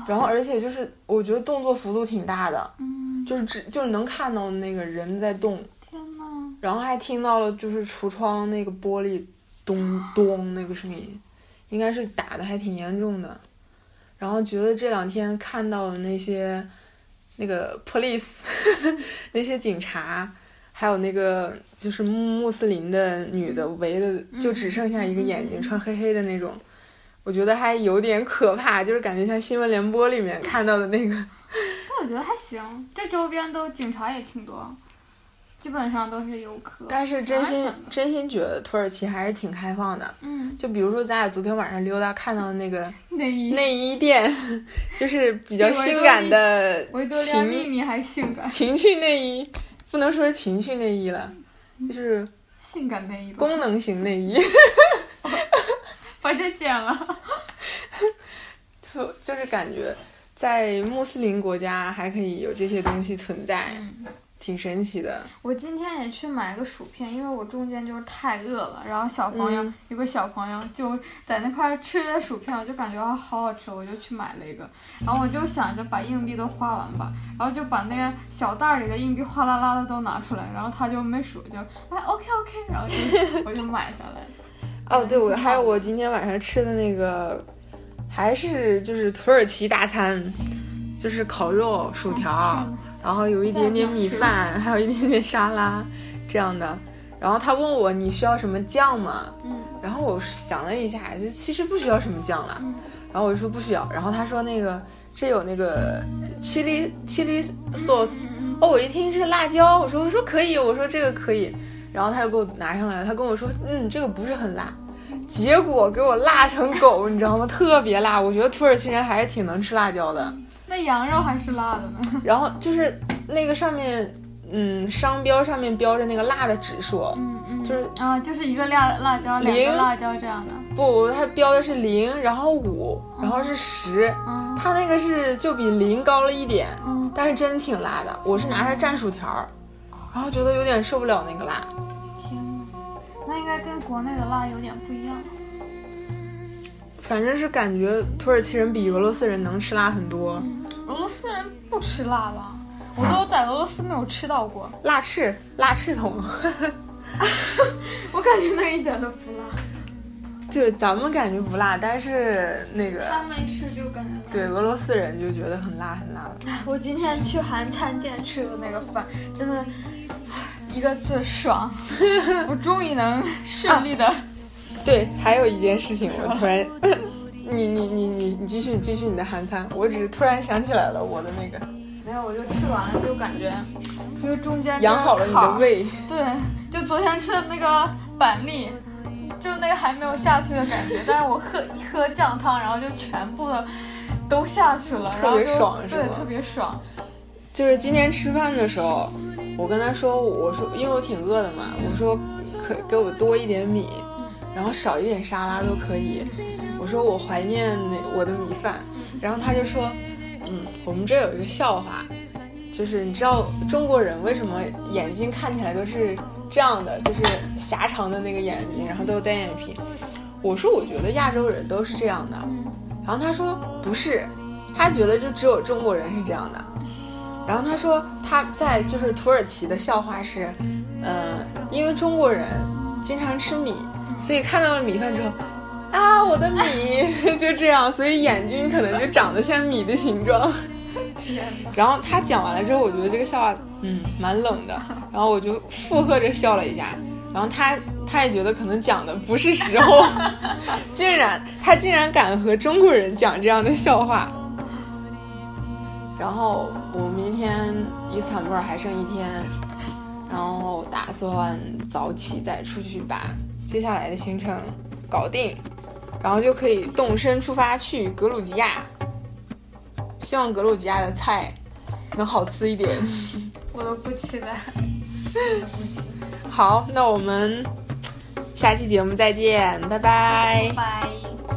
然后而且就是我觉得动作幅度挺大的，嗯，就是只就是能看到那个人在动，天呐，然后还听到了就是橱窗那个玻璃咚咚那个声音，应该是打的还挺严重的，然后觉得这两天看到的那些那个 police 那些警察。还有那个就是穆斯林的女的围的，就只剩下一个眼睛，穿黑黑的那种，我觉得还有点可怕，就是感觉像新闻联播里面看到的那个。但我觉得还行，这周边都警察也挺多，基本上都是游客。但是真心真心觉得土耳其还是挺开放的，嗯，就比如说咱俩昨天晚上溜达看到的那个内衣。内衣店，就是比较性感的维多利亚秘情密还性感，情趣内衣，不能说是情趣内衣了，就是性感内衣吧，功能型内衣。把这剪了。就就是感觉在穆斯林国家还可以有这些东西存在，嗯挺神奇的。我今天也去买个薯片，因为我中间就是太饿了，然后小朋友、嗯有个小朋友就在那块儿吃着薯片，我就感觉啊好好吃，我就去买了一个，然后我就想着把硬币都花完吧，然后就把那个小袋儿里的硬币哗啦啦的都拿出来，然后他就没数，就哎 OK OK，然后就我就买下来了。哦，对，我还有我今天晚上吃的那个，还是就是土耳其大餐，就是烤肉、薯条，然后有一点点米饭，还有一点点沙拉这样的。然后他问我你需要什么酱吗？嗯然后我想了一下，就其实不需要什么酱啦。嗯然后我就说不需要。然后他说那个这有那个 chili chili sauce，哦，我一听是辣椒，我说我说可以，我说这个可以。然后他就给我拿上来了，他跟我说，嗯，这个不是很辣。结果给我辣成狗，你知道吗？特别辣。我觉得土耳其人还是挺能吃辣椒的。那羊肉还是辣的呢。然后就是那个上面，嗯，商标上面标着那个辣的指数，嗯嗯，就是啊，就是一个辣辣椒，两零个辣椒这样的。不，它标的是零，然后五，然后是十，嗯它那个是就比零高了一点，嗯，但是真挺辣的。我是拿它蘸薯条儿，然后觉得有点受不了那个辣。天呐，那应该跟国内的辣有点不一样。反正是感觉土耳其人比俄罗斯人能吃辣很多，俄罗斯人不吃辣吧？我都在俄罗斯没有吃到过，辣翅、辣翅筒。我感觉那一点都不辣。就是咱们感觉不辣，但是那个他们一吃就感觉对俄罗斯人就觉得很辣很辣的。我今天去韩餐店吃的那个饭，真的一个字爽。我终于能顺利的、对，还有一件事情，我突然，你你你你你继续继续你的韩餐，我只是突然想起来了我的那个没有，我就吃完了，就感觉就是中间养好了你的胃。对，就昨天吃的那个板栗，就那个还没有下去的感觉，但是我喝一喝酱汤，然后就全部的都下去了，特别爽是对，特别爽。就是今天吃饭的时候，我跟他说，我说因为我挺饿的嘛，我说可给我多一点米，然后少一点沙拉都可以。我说我怀念那我的米饭，然后他就说，嗯，我们这有一个笑话，就是你知道中国人为什么眼睛看起来都是这样的，就是狭长的那个眼睛，然后都有单眼皮。我说我觉得亚洲人都是这样的，然后他说不是，他觉得就只有中国人是这样的。然后他说他在就是土耳其的笑话是，嗯，因为中国人经常吃米，所以看到了米饭之后，啊，我的米 就这样，所以眼睛可能就长得像米的形状。然后他讲完了之后，我觉得这个笑话嗯蛮冷的，然后我就附和着笑了一下。然后他他也觉得可能讲的不是时候，竟然他竟然敢和中国人讲这样的笑话。然后我明天伊斯坦布尔还剩一天，然后打算早起再出去把接下来的行程搞定，然后就可以动身出发去格鲁吉亚。希望格鲁吉亚的菜能好吃一点。我都不期待。好，那我们下期节目再见，拜拜。拜。是